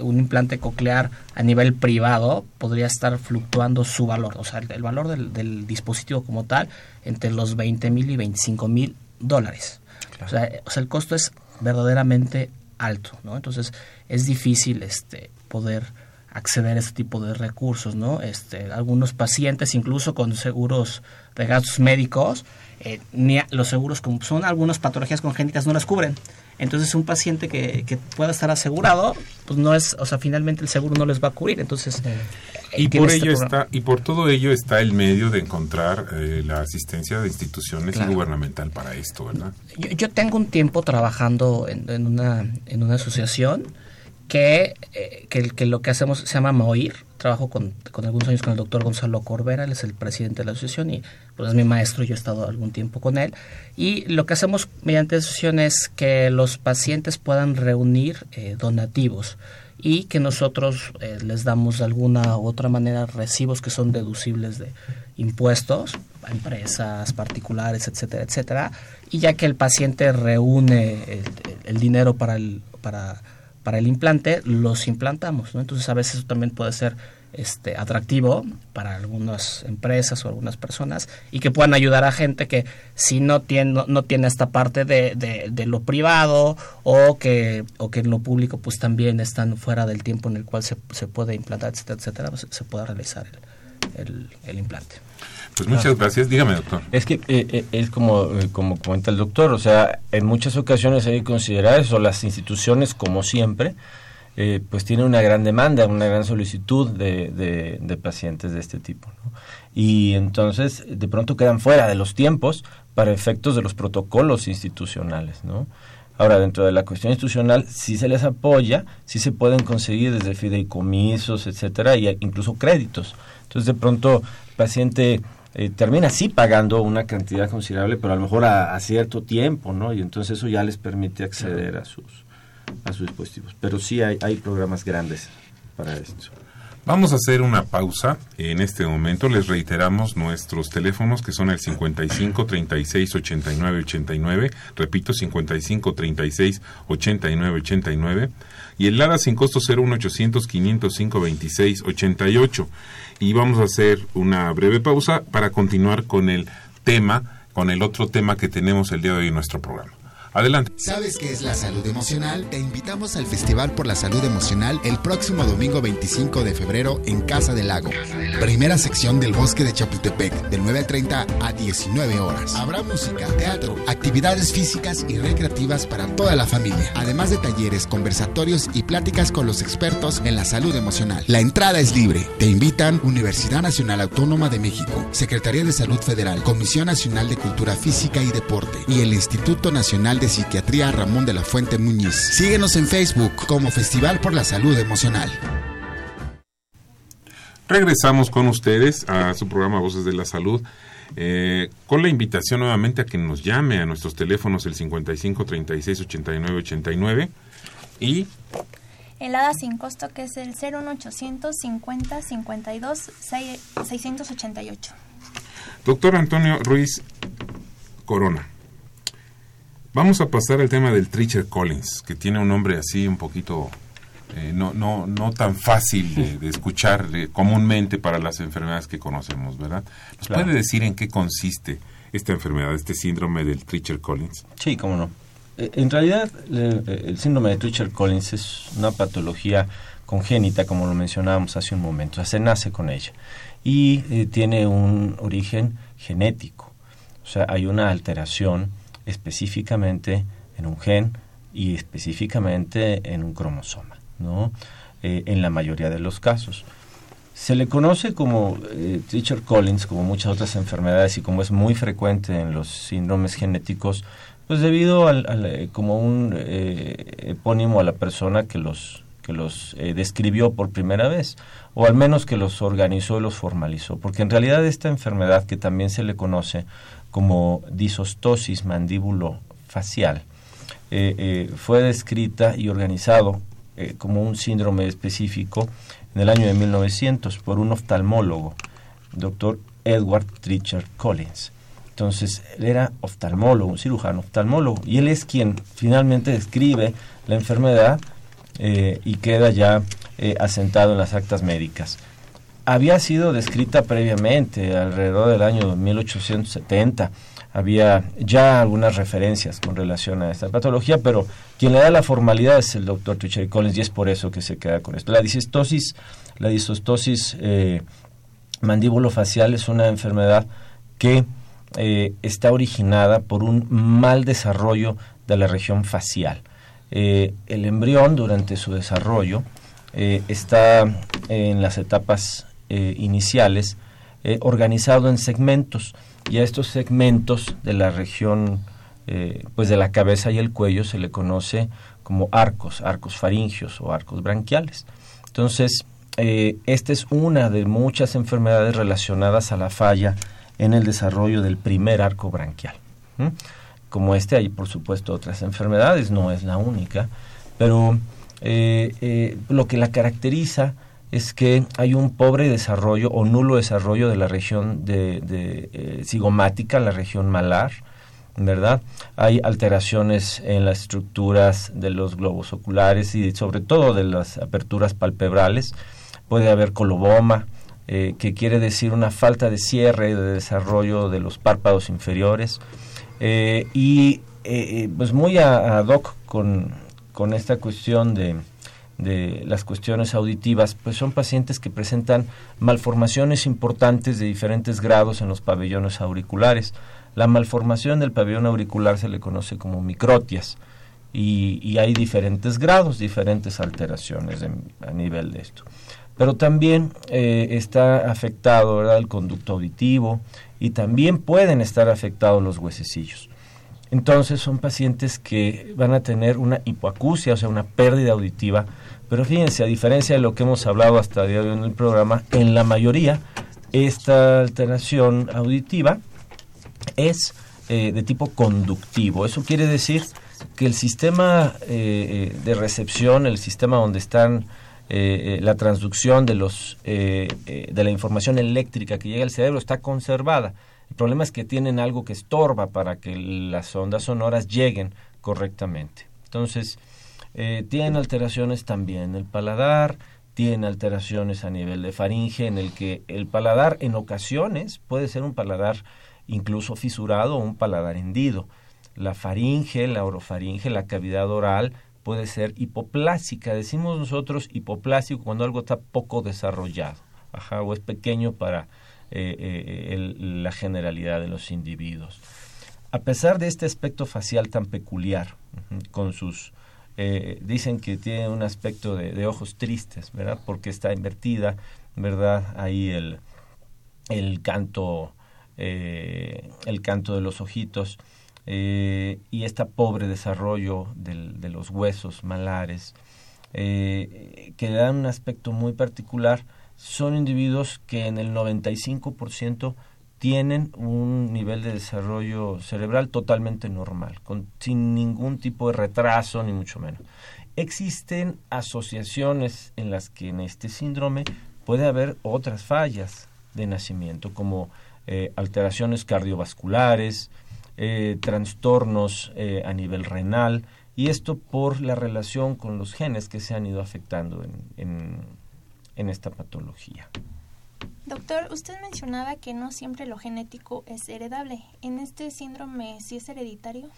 un implante coclear a nivel privado podría estar fluctuando su valor o sea el, valor del, del, dispositivo como tal entre los 20 mil y 25 mil dólares. O, sea, o, sea, el costo es verdaderamente alto, ¿no? Entonces es difícil este, poder acceder a este tipo de recursos, ¿no? Este, algunos pacientes, incluso con seguros de gastos médicos, eh, ni los seguros, como son algunas patologías congénitas, no las cubren. Entonces, un paciente que, que, pueda estar asegurado, pues no es, o sea, finalmente el seguro no les va a cubrir. Entonces, y por este ello está y por todo ello está el medio de encontrar eh, la asistencia de instituciones y gubernamental para esto, ¿verdad? Yo, tengo un tiempo trabajando en, una en una asociación que, eh, que, lo que hacemos se llama MOIR. Trabajo con, con, algunos años con el doctor Gonzalo Corbera, él es el presidente de la asociación y pues es mi maestro, yo he estado algún tiempo con él. Y lo que hacemos mediante asociación es que los pacientes puedan reunir eh, donativos y que nosotros eh, les damos de alguna u otra manera recibos que son deducibles de impuestos a empresas particulares, etcétera, etcétera, y ya que el paciente reúne el, el dinero para el para para el implante, los implantamos, ¿no? Entonces a veces eso también puede ser este, atractivo para algunas empresas o algunas personas y que puedan ayudar a gente que si no tiene, no, tiene esta parte de, lo privado o que, o que en lo público pues también están fuera del tiempo en el cual se, se puede implantar, etcétera, etcétera, se pueda realizar el, el implante. Pues muchas gracias. Dígame, doctor. Es que eh, eh, es como, eh, como comenta el doctor, o sea, en muchas ocasiones hay que considerar eso, las instituciones, como siempre, pues tienen una gran demanda, una gran solicitud de, de, pacientes de este tipo. Y entonces, de pronto quedan fuera de los tiempos para efectos de los protocolos institucionales, ¿no? Ahora, dentro de la cuestión institucional, sí se les apoya, sí se pueden conseguir desde fideicomisos, etcétera, y incluso créditos. Entonces, de pronto, paciente eh, termina sí pagando una cantidad considerable, pero a lo mejor a, cierto tiempo, ¿no? Y entonces eso ya les permite acceder a sus, a sus dispositivos. Pero sí hay, hay programas grandes para esto. Vamos a hacer una pausa. En este momento les reiteramos nuestros teléfonos que son el 55 36 89 89, repito 55 36 89 89 y el LADA sin costo 01800 505 26 88 y vamos a hacer una breve pausa para continuar con el tema, con el otro tema que tenemos el día de hoy en nuestro programa. Adelante. ¿Sabes qué es la salud emocional? Te invitamos al Festival por la Salud Emocional el próximo domingo 25 de febrero en Casa del Lago. Primera sección del Bosque de Chapultepec, de 9.30 a 19 horas. Habrá música, teatro, actividades físicas y recreativas para toda la familia, además de talleres, conversatorios y pláticas con los expertos en la salud emocional. La entrada es libre. Te invitan Universidad Nacional Autónoma de México, Secretaría de Salud Federal, Comisión Nacional de Cultura Física y Deporte y el Instituto Nacional de Psiquiatría Ramón de la Fuente Muñiz. Síguenos en Facebook como Festival por la Salud Emocional. Regresamos con ustedes a su programa Voces de la Salud. Eh, con la invitación nuevamente a que nos llame a nuestros teléfonos el 55 36 89 89 y el ADA sin costo que es el 01800 50 52 688. Doctor Antonio Ruiz Corona. Vamos a pasar al tema del Tricher Collins, que tiene un nombre así un poquito eh, no, no, no tan fácil de, escuchar eh, comúnmente para las enfermedades que conocemos, ¿verdad? ¿Nos puede decir en qué consiste esta enfermedad, este síndrome del Treacher-Collins? Sí, cómo no. Eh, en realidad, el síndrome de Treacher-Collins es una patología congénita, como lo mencionábamos hace un momento, o sea, se nace con ella y tiene un origen genético, o sea, hay una alteración específicamente en un gen y específicamente en un cromosoma. ¿no? Eh, en la mayoría de los casos. Se le conoce como eh, Teacher Collins, como muchas otras enfermedades y como es muy frecuente en los síndromes genéticos, pues debido al, eh, como un eh, epónimo a la persona que los que los describió por primera vez, o al menos que los organizó y los formalizó, porque en realidad esta enfermedad que también se le conoce como disostosis mandíbulo facial, fue descrita y organizado eh, como un síndrome específico en el año de 1900 por un oftalmólogo, doctor Edward Tricher Collins. Entonces, él era oftalmólogo, un cirujano oftalmólogo, y él es quien finalmente describe la enfermedad eh, y queda ya eh, asentado en las actas médicas. Había sido descrita previamente, alrededor del año 1870, había ya algunas referencias con relación a esta patología, pero quien le da la formalidad es el doctor Tucheri Collins y es por eso que se queda con esto. La disostosis, la disostosis eh, mandíbulo-facial es una enfermedad que eh, está originada por un mal desarrollo de la región facial. Eh, el embrión durante su desarrollo está en las etapas iniciales organizado en segmentos y a estos segmentos de la región eh, pues de la cabeza y el cuello se le conoce como arcos, arcos faringios o arcos branquiales. Entonces, eh, esta es una de muchas enfermedades relacionadas a la falla en el desarrollo del primer arco branquial. Como este hay, por supuesto, otras enfermedades, no es la única, pero eh, lo que la caracteriza es que hay un pobre desarrollo o nulo desarrollo de la región de, de eh, cigomática, la región malar, ¿verdad? Hay alteraciones en las estructuras de los globos oculares y sobre todo de las aperturas palpebrales. Puede haber coloboma, eh, que quiere decir una falta de cierre, de desarrollo de los párpados inferiores. Eh, y pues muy ad hoc con, con esta cuestión de, de las cuestiones auditivas, pues son pacientes que presentan malformaciones importantes de diferentes grados en los pabellones auriculares. La malformación del pabellón auricular se le conoce como microtias y, hay diferentes grados, diferentes alteraciones a nivel de esto. Pero también eh, está afectado el conducto auditivo y también pueden estar afectados los huesecillos. Entonces son pacientes que van a tener una hipoacusia, o sea, una pérdida auditiva pero fíjense, a diferencia de lo que hemos hablado hasta el día de hoy en el programa, en la mayoría esta alteración auditiva es eh, de tipo conductivo. Eso quiere decir que el sistema eh, eh, de recepción, el sistema donde están la transducción de, los, de la información eléctrica que llega al cerebro está conservada. El problema es que tienen algo que estorba para que las ondas sonoras lleguen correctamente. Entonces, eh, tienen alteraciones también el paladar, tiene alteraciones a nivel de faringe, en el que el paladar en ocasiones puede ser un paladar incluso fisurado o un paladar hendido. La faringe, la orofaringe, la cavidad oral puede ser hipoplásica. Decimos nosotros hipoplásico cuando algo está poco desarrollado, ajá, o es pequeño para eh, eh, la generalidad de los individuos. A pesar de este aspecto facial tan peculiar, con sus eh, dicen que tiene un aspecto de, ojos tristes, ¿verdad? Porque está invertida, ¿verdad? Ahí el, el canto, eh, el canto de los ojitos eh, y este pobre desarrollo de los huesos malares, que dan un aspecto muy particular, son individuos que en el 95% tienen un nivel de desarrollo cerebral totalmente normal, sin ningún tipo de retraso, ni mucho menos. Existen asociaciones en las que en este síndrome puede haber otras fallas de nacimiento, como eh, alteraciones cardiovasculares, eh, trastornos eh, a nivel renal, y esto por la relación con los genes que se han ido afectando en esta patología. Doctor, usted mencionaba que no siempre lo genético es heredable. ¿En este síndrome sí es hereditario?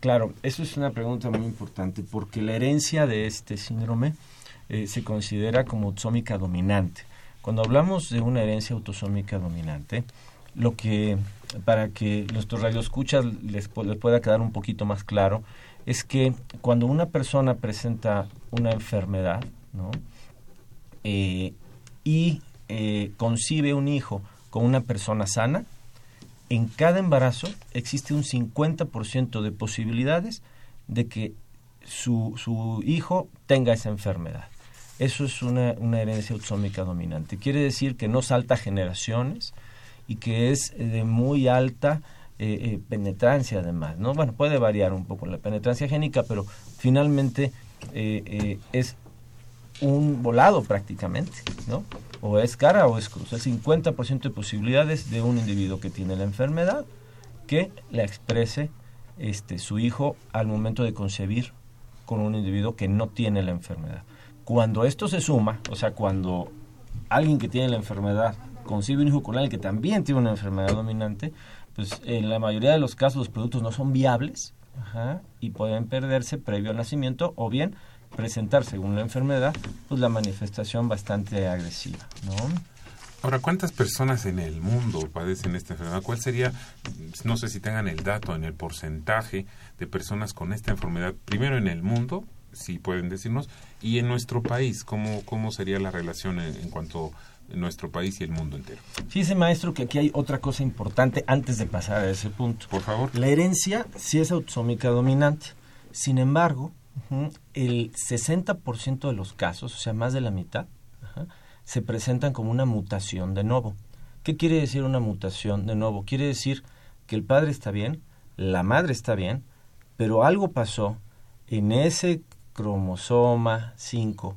Claro, eso es una pregunta muy importante porque la herencia de este síndrome eh, se considera como autosómica dominante. Cuando hablamos de una herencia autosómica dominante, lo que para que nuestros radioescuchas les, les pueda quedar un poquito más claro es que cuando una persona presenta una enfermedad, ¿no? Eh, y eh, concibe un hijo con una persona sana, en cada embarazo existe un 50% de posibilidades de que su, su, hijo tenga esa enfermedad. Eso es una, una, herencia autosómica dominante. Quiere decir que no salta generaciones y que es de muy alta eh, eh, penetrancia además. ¿no? Bueno, puede variar un poco la penetrancia génica, pero finalmente es un volado prácticamente, ¿no? O es cara o es cruz. El 50% de posibilidades de un individuo que tiene la enfermedad que la exprese este, su hijo al momento de concebir con un individuo que no tiene la enfermedad. Cuando esto se suma, o sea, cuando alguien que tiene la enfermedad concibe un hijo con alguien que también tiene una enfermedad dominante, pues en la mayoría de los casos los productos no son viables y pueden perderse previo al nacimiento o bien presentar, según la enfermedad, pues la manifestación bastante agresiva, ¿no? Ahora, ¿cuántas personas en el mundo padecen esta enfermedad? ¿Cuál sería, no sé si tengan el dato en el porcentaje de personas con esta enfermedad, primero en el mundo, si pueden decirnos, y en nuestro país, ¿cómo, cómo sería la relación en, cuanto a nuestro país y el mundo entero? Fíjese, maestro, que aquí hay otra cosa importante antes de pasar a ese punto. Por favor. La herencia sí es autosómica dominante. Sin embargo, el 60% de los casos, o sea, más de la mitad, se presentan como una mutación de nuevo. ¿Qué quiere decir una mutación de nuevo? Quiere decir que el padre está bien, la madre está bien, pero algo pasó en ese cromosoma 5,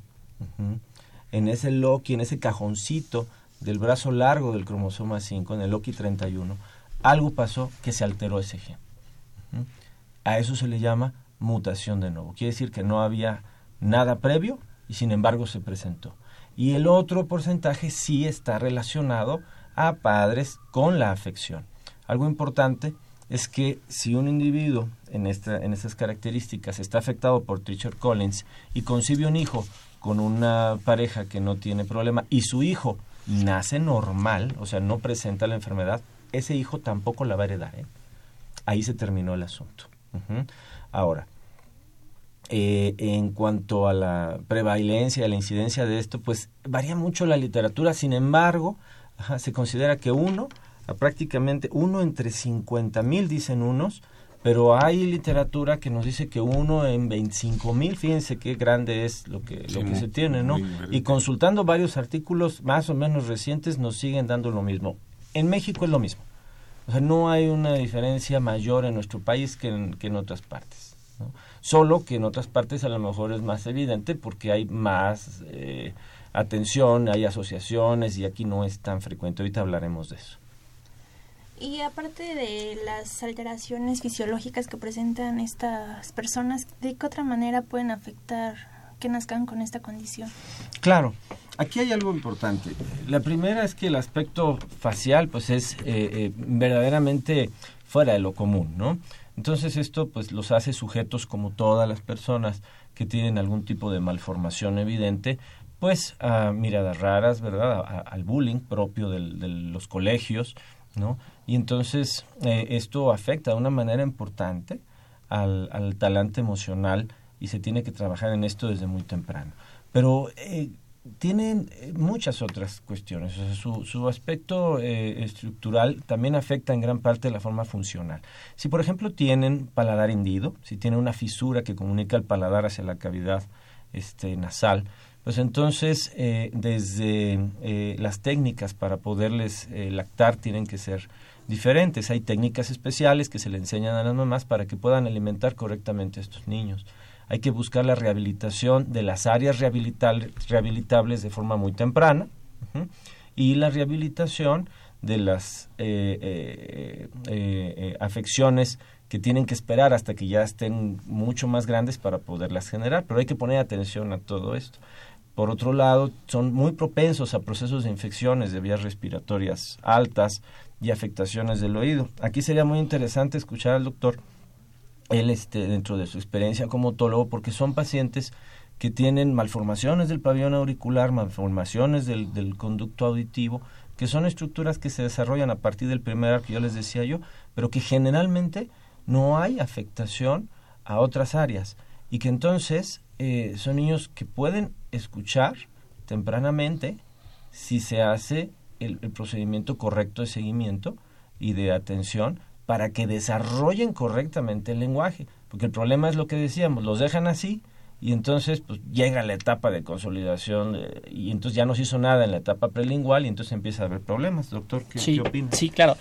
en ese Loki, en ese cajoncito del brazo largo del cromosoma 5, en el Loki 31, algo pasó que se alteró ese gen. A eso se le llama mutación de nuevo. Quiere decir que no había nada previo y sin embargo se presentó. Y el otro porcentaje sí está relacionado a padres con la afección. Algo importante es que si un individuo en, esta, en estas características está afectado por Treacher Collins y concibe un hijo con una pareja que no tiene problema y su hijo nace normal, o sea, no presenta la enfermedad, ese hijo tampoco la va a heredar. ¿eh? Ahí se terminó el asunto. Ahora, eh, en cuanto a la prevalencia, a la incidencia de esto, pues varía mucho la literatura. Sin embargo, se considera que uno, prácticamente uno entre 50 mil, dicen unos, pero hay literatura que nos dice que uno en 25 mil, fíjense qué grande es lo que, lo que se tiene, ¿no? Y consultando varios artículos más o menos recientes nos siguen dando lo mismo. En México es lo mismo. O sea, no hay una diferencia mayor en nuestro país que en, que en otras partes. Solo que en otras partes a lo mejor es más evidente porque hay más eh, atención, hay asociaciones y aquí no es tan frecuente. Ahorita hablaremos de eso. Y aparte de las alteraciones fisiológicas que presentan estas personas, ¿de qué otra manera pueden afectar que nazcan con esta condición? Claro, aquí hay algo importante. La primera es que el aspecto facial pues es eh, eh, verdaderamente fuera de lo común, ¿no? Entonces esto pues los hace sujetos como todas las personas que tienen algún tipo de malformación evidente, pues a miradas raras, ¿verdad? al bullying propio de los colegios, ¿no? Y entonces eh, esto afecta de una manera importante al, al talante emocional y se tiene que trabajar en esto desde muy temprano. Pero eh, tienen eh, muchas otras cuestiones. su, aspecto eh, estructural también afecta en gran parte la forma funcional. Si, por ejemplo, tienen paladar hendido, si tienen una fisura que comunica el paladar hacia la cavidad este, nasal, pues entonces eh, desde las técnicas para poderles lactar tienen que ser diferentes. Hay técnicas especiales que se le enseñan a las mamás para que puedan alimentar correctamente a estos niños hay que buscar la rehabilitación de las áreas rehabilitables de forma muy temprana y la rehabilitación de las eh, eh, eh, afecciones que tienen que esperar hasta que ya estén mucho más grandes para poderlas generar, pero hay que poner atención a todo esto. Por otro lado, son muy propensos a procesos de infecciones de vías respiratorias altas y afectaciones del oído. Aquí sería muy interesante escuchar al doctor, él este, dentro de su experiencia como otólogo, porque son pacientes que tienen malformaciones del pabellón auricular, malformaciones del, del conducto auditivo, que son estructuras que se desarrollan a partir del primer arco, yo les decía yo, pero que generalmente no hay afectación a otras áreas. Y que entonces eh, son niños que pueden escuchar tempranamente si se hace el, procedimiento correcto de seguimiento y de atención para que desarrollen correctamente el lenguaje. Porque el problema es lo que decíamos, los dejan así y entonces pues llega la etapa de consolidación eh, y entonces ya no se hizo nada en la etapa prelingual y entonces empieza a haber problemas. Doctor, ¿qué, sí, ¿qué opina? Sí, claro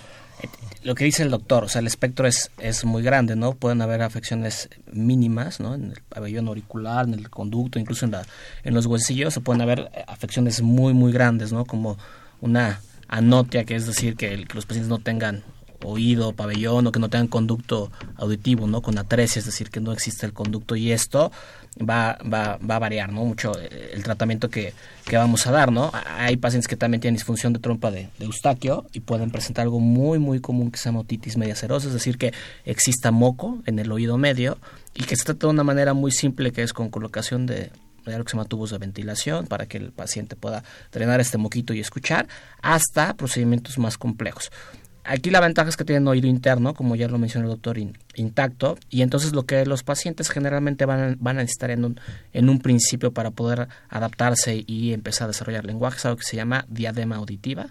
lo que dice el doctor, o sea, el espectro es, es muy grande, ¿no? Pueden haber afecciones mínimas, ¿no? En el pabellón auricular, en el conducto, incluso en, la, en los huesillos, se pueden haber afecciones muy, muy grandes, ¿no? Como una anotia, que es decir, que, que los pacientes no tengan oído, pabellón o que no tengan conducto auditivo, ¿no? Con atresia, es decir, que no existe el conducto y esto va, va, va a variar, ¿no? Mucho eh, el tratamiento que, que, vamos a dar, ¿no? Hay pacientes que también tienen disfunción de trompa de, Eustaquio y pueden presentar algo muy, muy común que se llama otitis media serosa, es decir, que exista moco en el oído medio y que se trata de una manera muy simple que es con colocación de, lo que se llama tubos de ventilación para que el paciente pueda drenar este moquito y escuchar, hasta procedimientos más complejos. Aquí la ventaja es que tienen oído interno, como ya lo mencionó el doctor, intacto, y entonces lo que los pacientes generalmente van a, van a necesitar en un, en un principio para poder adaptarse y empezar a desarrollar lenguaje es algo que se llama diadema auditiva,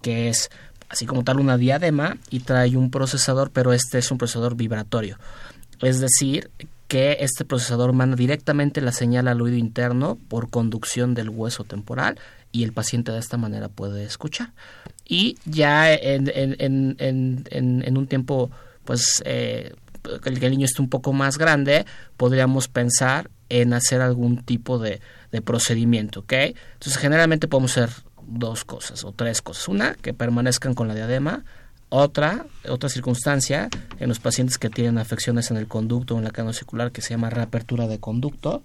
que es así como tal una diadema y trae un procesador, pero este es un procesador vibratorio. Es decir, que este procesador manda directamente la señal al oído interno por conducción del hueso temporal y el paciente de esta manera puede escuchar y ya en, un tiempo pues eh, el que el niño esté un poco más grande podríamos pensar en hacer algún tipo de, procedimiento, ¿ok? Entonces generalmente podemos hacer dos cosas o tres cosas. Una, que permanezcan con la diadema. Otra, otra circunstancia en los pacientes que tienen afecciones en el conducto o en la cadena circular que se llama reapertura de conducto,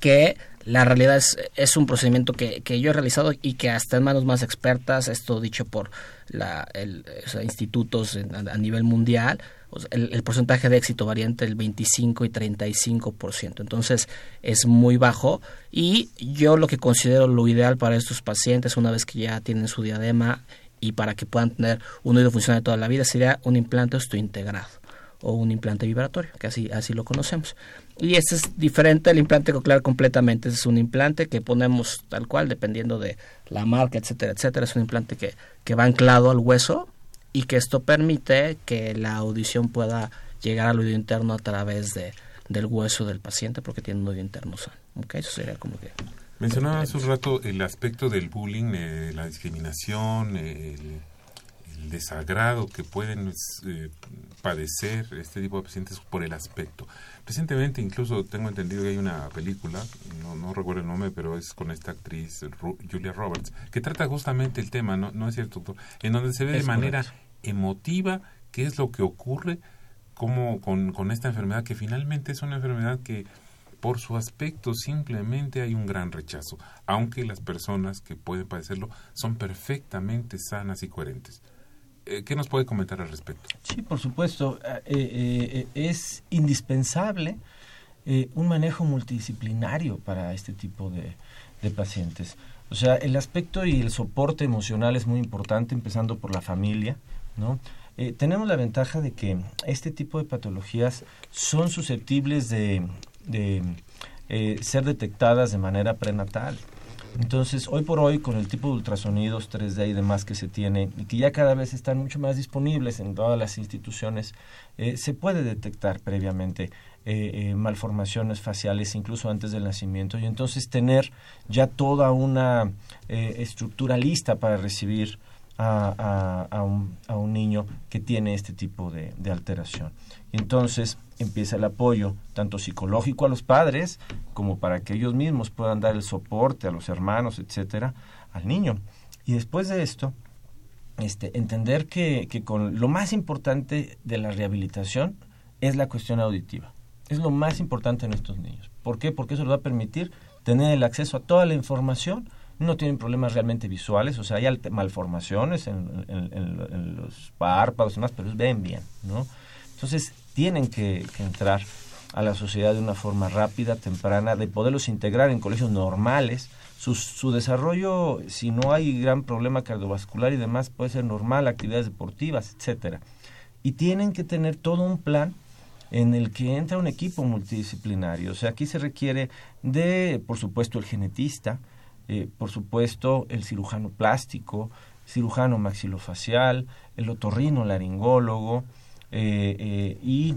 que la realidad es, es un procedimiento que, que, yo he realizado y que hasta en manos más expertas, esto dicho por la, el, institutos a, nivel mundial, el, porcentaje de éxito varía entre el 25 y 35%. Entonces es muy bajo y yo lo que considero lo ideal para estos pacientes una vez que ya tienen su diadema y para que puedan tener un oído funcional toda la vida sería un implante osteointegrado o un implante vibratorio, que así, así lo conocemos. Y este es diferente del implante coclear completamente. es un implante que ponemos tal cual, dependiendo de la marca, etcétera, etcétera. Es un implante que, que va anclado al hueso y que esto permite que la audición pueda llegar al oído interno a través de, del hueso del paciente porque tiene un oído interno sano. ¿Okay? Eso sería como que... Mencionaba hace un rato el aspecto del bullying, eh, la discriminación, el desagrado que pueden eh, padecer este tipo de pacientes por el aspecto. Recientemente incluso tengo entendido que hay una película, no, no recuerdo el nombre, pero es con esta actriz Julia Roberts, que trata justamente el tema, ¿no, no es cierto, doctor? En donde se ve de manera emotiva qué es lo que ocurre como con, con esta enfermedad, que finalmente es una enfermedad que por su aspecto simplemente hay un gran rechazo, aunque las personas que pueden padecerlo son perfectamente sanas y coherentes. Eh, ¿Qué nos puede comentar al respecto? Sí, por supuesto. Eh, eh, es indispensable un manejo multidisciplinario para este tipo de, pacientes. O sea, el aspecto y el soporte emocional es muy importante, empezando por la familia, ¿no? tenemos la ventaja de que este tipo de patologías son susceptibles de, de ser detectadas de manera prenatal. Entonces, hoy por hoy, con el tipo de ultrasonidos 3D y demás que se tiene, y que ya cada vez están mucho más disponibles en todas las instituciones, eh, se puede detectar previamente eh, eh, malformaciones faciales incluso antes del nacimiento. Y entonces tener ya toda una estructura lista para recibir a, a, un, a, un, niño que tiene este tipo de, alteración. Entonces empieza el apoyo tanto psicológico a los padres como para que ellos mismos puedan dar el soporte a los hermanos, etcétera, al niño. Y después de esto, este, entender que, que con lo más importante de la rehabilitación es la cuestión auditiva. Es lo más importante en estos niños. ¿Por qué? Porque eso les va a permitir tener el acceso a toda la información. No tienen problemas realmente visuales, o sea, hay malformaciones en, los párpados y demás, pero ven bien, ¿no? Entonces, tienen que, que entrar a la sociedad de una forma rápida, temprana, de poderlos integrar en colegios normales, su, desarrollo, si no hay gran problema cardiovascular y demás, puede ser normal, actividades deportivas, etcétera. Y tienen que tener todo un plan en el que entra un equipo multidisciplinario. O sea, aquí se requiere de, por supuesto, el genetista, eh, por supuesto, el cirujano plástico, cirujano maxilofacial, el otorrino laringólogo eh, eh, y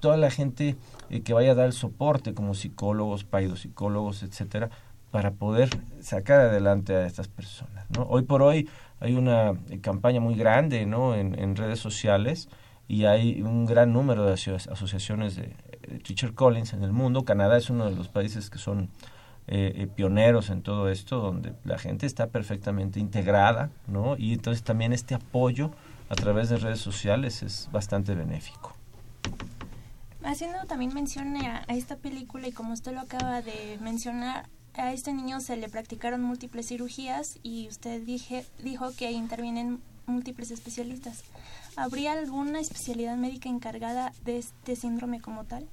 toda la gente que vaya a dar el soporte como psicólogos, paidopsicólogos, etcétera, para poder sacar adelante a estas personas. Hoy por hoy hay una eh, campaña muy grande ¿no? en, redes sociales y hay un gran número de asociaciones de, Teacher Collins en el mundo. Canadá es uno de los países que son eh, eh, pioneros en todo esto, donde la gente está perfectamente integrada, ¿no? Y entonces también este apoyo a través de redes sociales es bastante benéfico. Haciendo también mención a, a esta película y como usted lo acaba de mencionar, a este niño se le practicaron múltiples cirugías y usted dije, dijo que intervienen múltiples especialistas. ¿Habría alguna especialidad médica encargada de este síndrome como tal?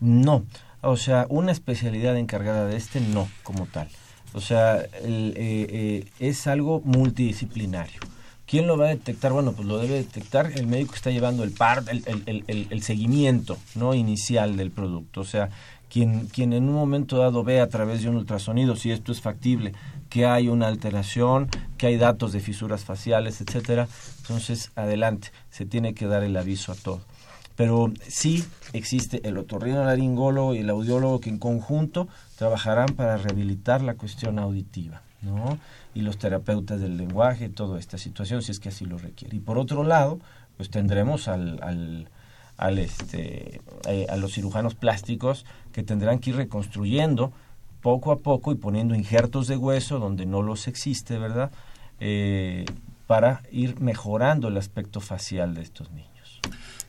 No, o sea, una especialidad encargada de este no como tal. O sea, eh, eh, es algo multidisciplinario. ¿Quién lo va a detectar? Bueno, pues lo debe detectar el médico que está llevando el par, el, el, el, el seguimiento no inicial del producto. O sea, quien, quien en un momento dado ve a través de un ultrasonido si esto es factible, que hay una alteración, que hay datos de fisuras faciales, etcétera, entonces adelante, se tiene que dar el aviso a todo. Pero sí existe el otorrinolaringólogo y el audiólogo que en conjunto trabajarán para rehabilitar la cuestión auditiva, ¿no? Y los terapeutas del lenguaje, toda esta situación, si es que así lo requiere. Y por otro lado, pues tendremos al, al al este, eh, a los cirujanos plásticos que tendrán que ir reconstruyendo poco a poco y poniendo injertos de hueso donde no los existe, ¿verdad? Eh, para ir mejorando el aspecto facial de estos niños.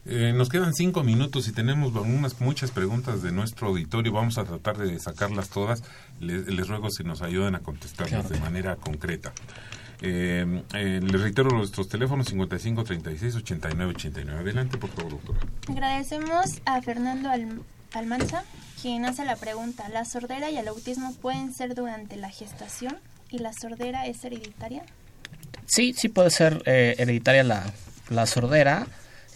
Eh, nos quedan cinco minutos y tenemos unas, muchas preguntas de nuestro auditorio. Vamos a tratar de sacarlas todas. Les, ruego si nos ayudan a contestarlas de manera concreta. Eh, eh, les reitero nuestros teléfonos 55 36 89 89. Adelante, por favor, doctora. Agradecemos a Fernando Almanza, quien hace la pregunta: ¿la sordera y el autismo pueden ser durante la gestación? ¿Y la sordera es hereditaria? Sí, sí puede ser eh, hereditaria la, la sordera.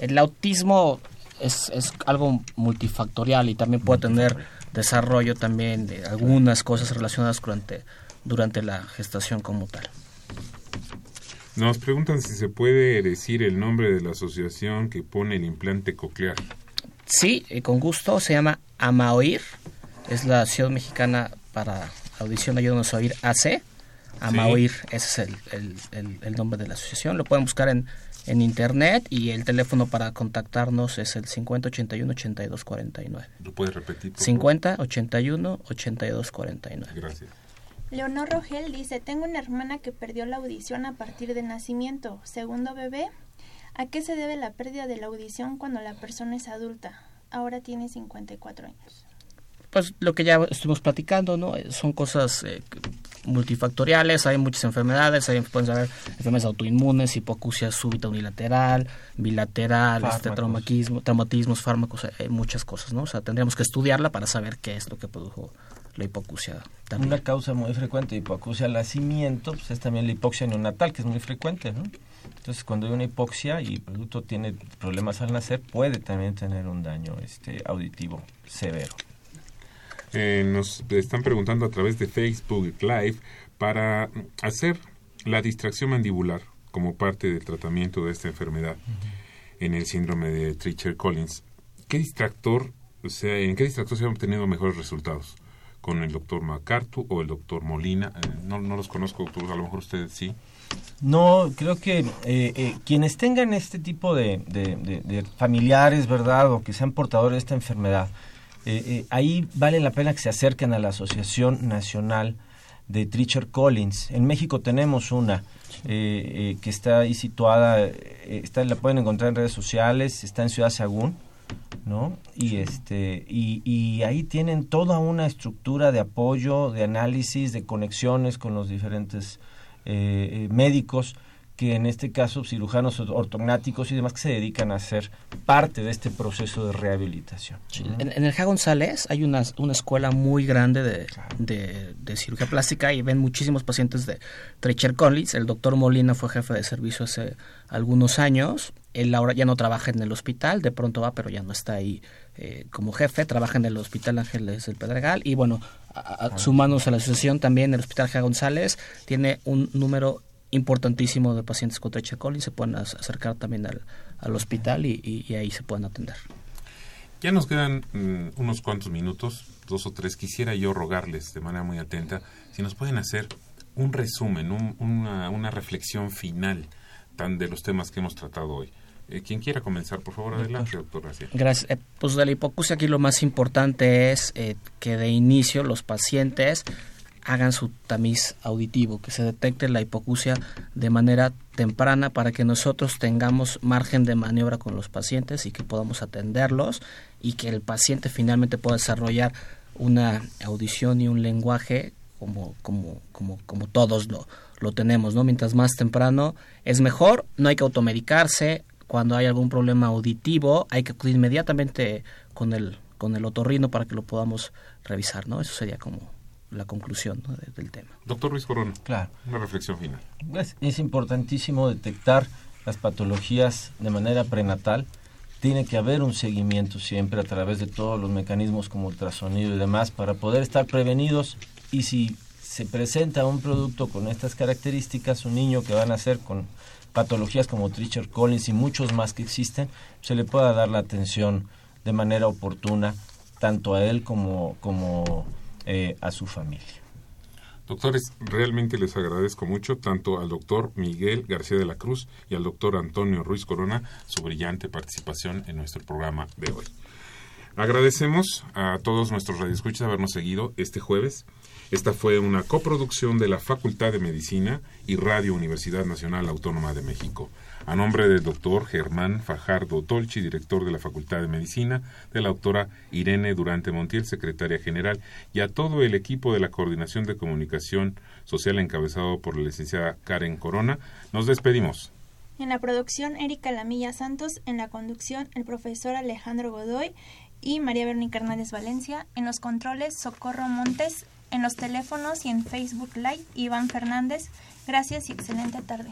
El autismo es, es algo multifactorial y también puede tener desarrollo también de algunas cosas relacionadas durante, durante la gestación como tal. Nos preguntan si se puede decir el nombre de la asociación que pone el implante coclear. Sí, eh, con gusto. Se llama Amaoir. Es la Asociación Mexicana para Audición Ayúdanos a Oír AC. Amaoir, ese es el, nombre de la asociación. Lo pueden buscar en, en internet y el teléfono para contactarnos es el 5081-8249. ¿Lo puedes repetir? 5081-8249. Gracias. Leonor Rogel dice, tengo una hermana que perdió la audición a partir de nacimiento. Segundo bebé, ¿a qué se debe la pérdida de la audición cuando la persona es adulta? Ahora tiene 54 años. Pues lo que ya estuvimos platicando, ¿no? Son cosas eh, multifactoriales, hay muchas enfermedades, hay, pueden ser enfermedades autoinmunes, hipoacusia súbita unilateral, bilateral, este, traumatismo, traumatismos, fármacos, hay muchas cosas, ¿no? O sea, tendríamos que estudiarla para saber qué es lo que produjo la hipoacusia. También. Una causa muy frecuente de hipoacusia al nacimiento pues es también la hipoxia neonatal, que es muy frecuente. ¿no? Entonces, cuando hay una hipoxia y el producto tiene problemas al nacer, puede también tener un daño este, auditivo severo. Eh, nos están preguntando a través de Facebook Live para hacer la distracción mandibular como parte del tratamiento de esta enfermedad en el síndrome de Treacher-Collins. ¿Qué distractor, o sea, en qué distractor se han obtenido mejores resultados? con el doctor MacArthur o el doctor Molina. Eh, no, no los conozco, doctor, a lo mejor ustedes sí. No, creo que eh, eh, quienes tengan este tipo de, familiares, ¿verdad? O que sean portadores de esta enfermedad, ahí vale la pena que se acerquen a la Asociación Nacional de Tricher Collins. En México tenemos una que está ahí situada, está, la pueden encontrar en redes sociales, está en Ciudad Sagún. ¿no? Y, este, y, y, ahí tienen toda una estructura de apoyo, de análisis, de conexiones con los diferentes eh, médicos que en este caso cirujanos ortognáticos y demás que se dedican a ser parte de este proceso de rehabilitación. En, el G. González hay una, una escuela muy grande de, de, cirugía plástica y ven muchísimos pacientes de Trecher Collins. El doctor Molina fue jefe de servicio hace algunos años. Él ahora ya no trabaja en el hospital, de pronto va, pero ya no está ahí eh, como jefe. Trabaja en el Hospital Ángeles del Pedregal y bueno, sumándose a la asociación también el Hospital G. González tiene un número importantísimo de pacientes con Treacher Collins se pueden acercar también al, al hospital y, ahí se pueden atender. Ya nos quedan mm, unos cuantos minutos, dos o tres. Quisiera yo rogarles de manera muy atenta si nos pueden hacer un resumen, una, una, reflexión final tan de los temas que hemos tratado hoy. Eh, quien quiera comenzar, por favor, adelante, doctor García. Gracias. Eh, pues de la hipocusia aquí lo más importante es eh, que de inicio los pacientes hagan su tamiz auditivo, que se detecte la hipocusia de manera temprana para que nosotros tengamos margen de maniobra con los pacientes y que podamos atenderlos y que el paciente finalmente pueda desarrollar una audición y un lenguaje como, como, como, como todos lo, lo tenemos, ¿no? Mientras más temprano es mejor, no hay que automedicarse, cuando hay algún problema auditivo hay que acudir inmediatamente con el, con el otorrino para que lo podamos revisar, ¿no? Eso sería como la conclusión del tema. Doctor Luis Corona, claro. una reflexión final. Es, importantísimo detectar las patologías de manera prenatal. Tiene que haber un seguimiento siempre a través de todos los mecanismos como ultrasonido y demás para poder estar prevenidos y si se presenta un producto con estas características, un niño que va a nacer con patologías como Tricher Collins y muchos más que existen, se le pueda dar la atención de manera oportuna tanto a él como, como eh, a su familia. Doctores, realmente les agradezco mucho tanto al doctor Miguel García de la Cruz y al doctor Antonio Ruiz Corona su brillante participación en nuestro programa de hoy. Agradecemos a todos nuestros radioescuchas habernos seguido este jueves. Esta fue una coproducción de la Facultad de Medicina y Radio Universidad Nacional Autónoma de México. A nombre del doctor Germán Fajardo Tolchi, director de la Facultad de Medicina, de la doctora Irene Durante Montiel, secretaria general, y a todo el equipo de la Coordinación de Comunicación Social encabezado por la licenciada Karen Corona, nos despedimos. En la producción, Erika Lamilla Santos, en la conducción, el profesor Alejandro Godoy y María Verónica Hernández Valencia, en los controles, Socorro Montes, en los teléfonos y en Facebook Live, Iván Fernández. Gracias y excelente tarde.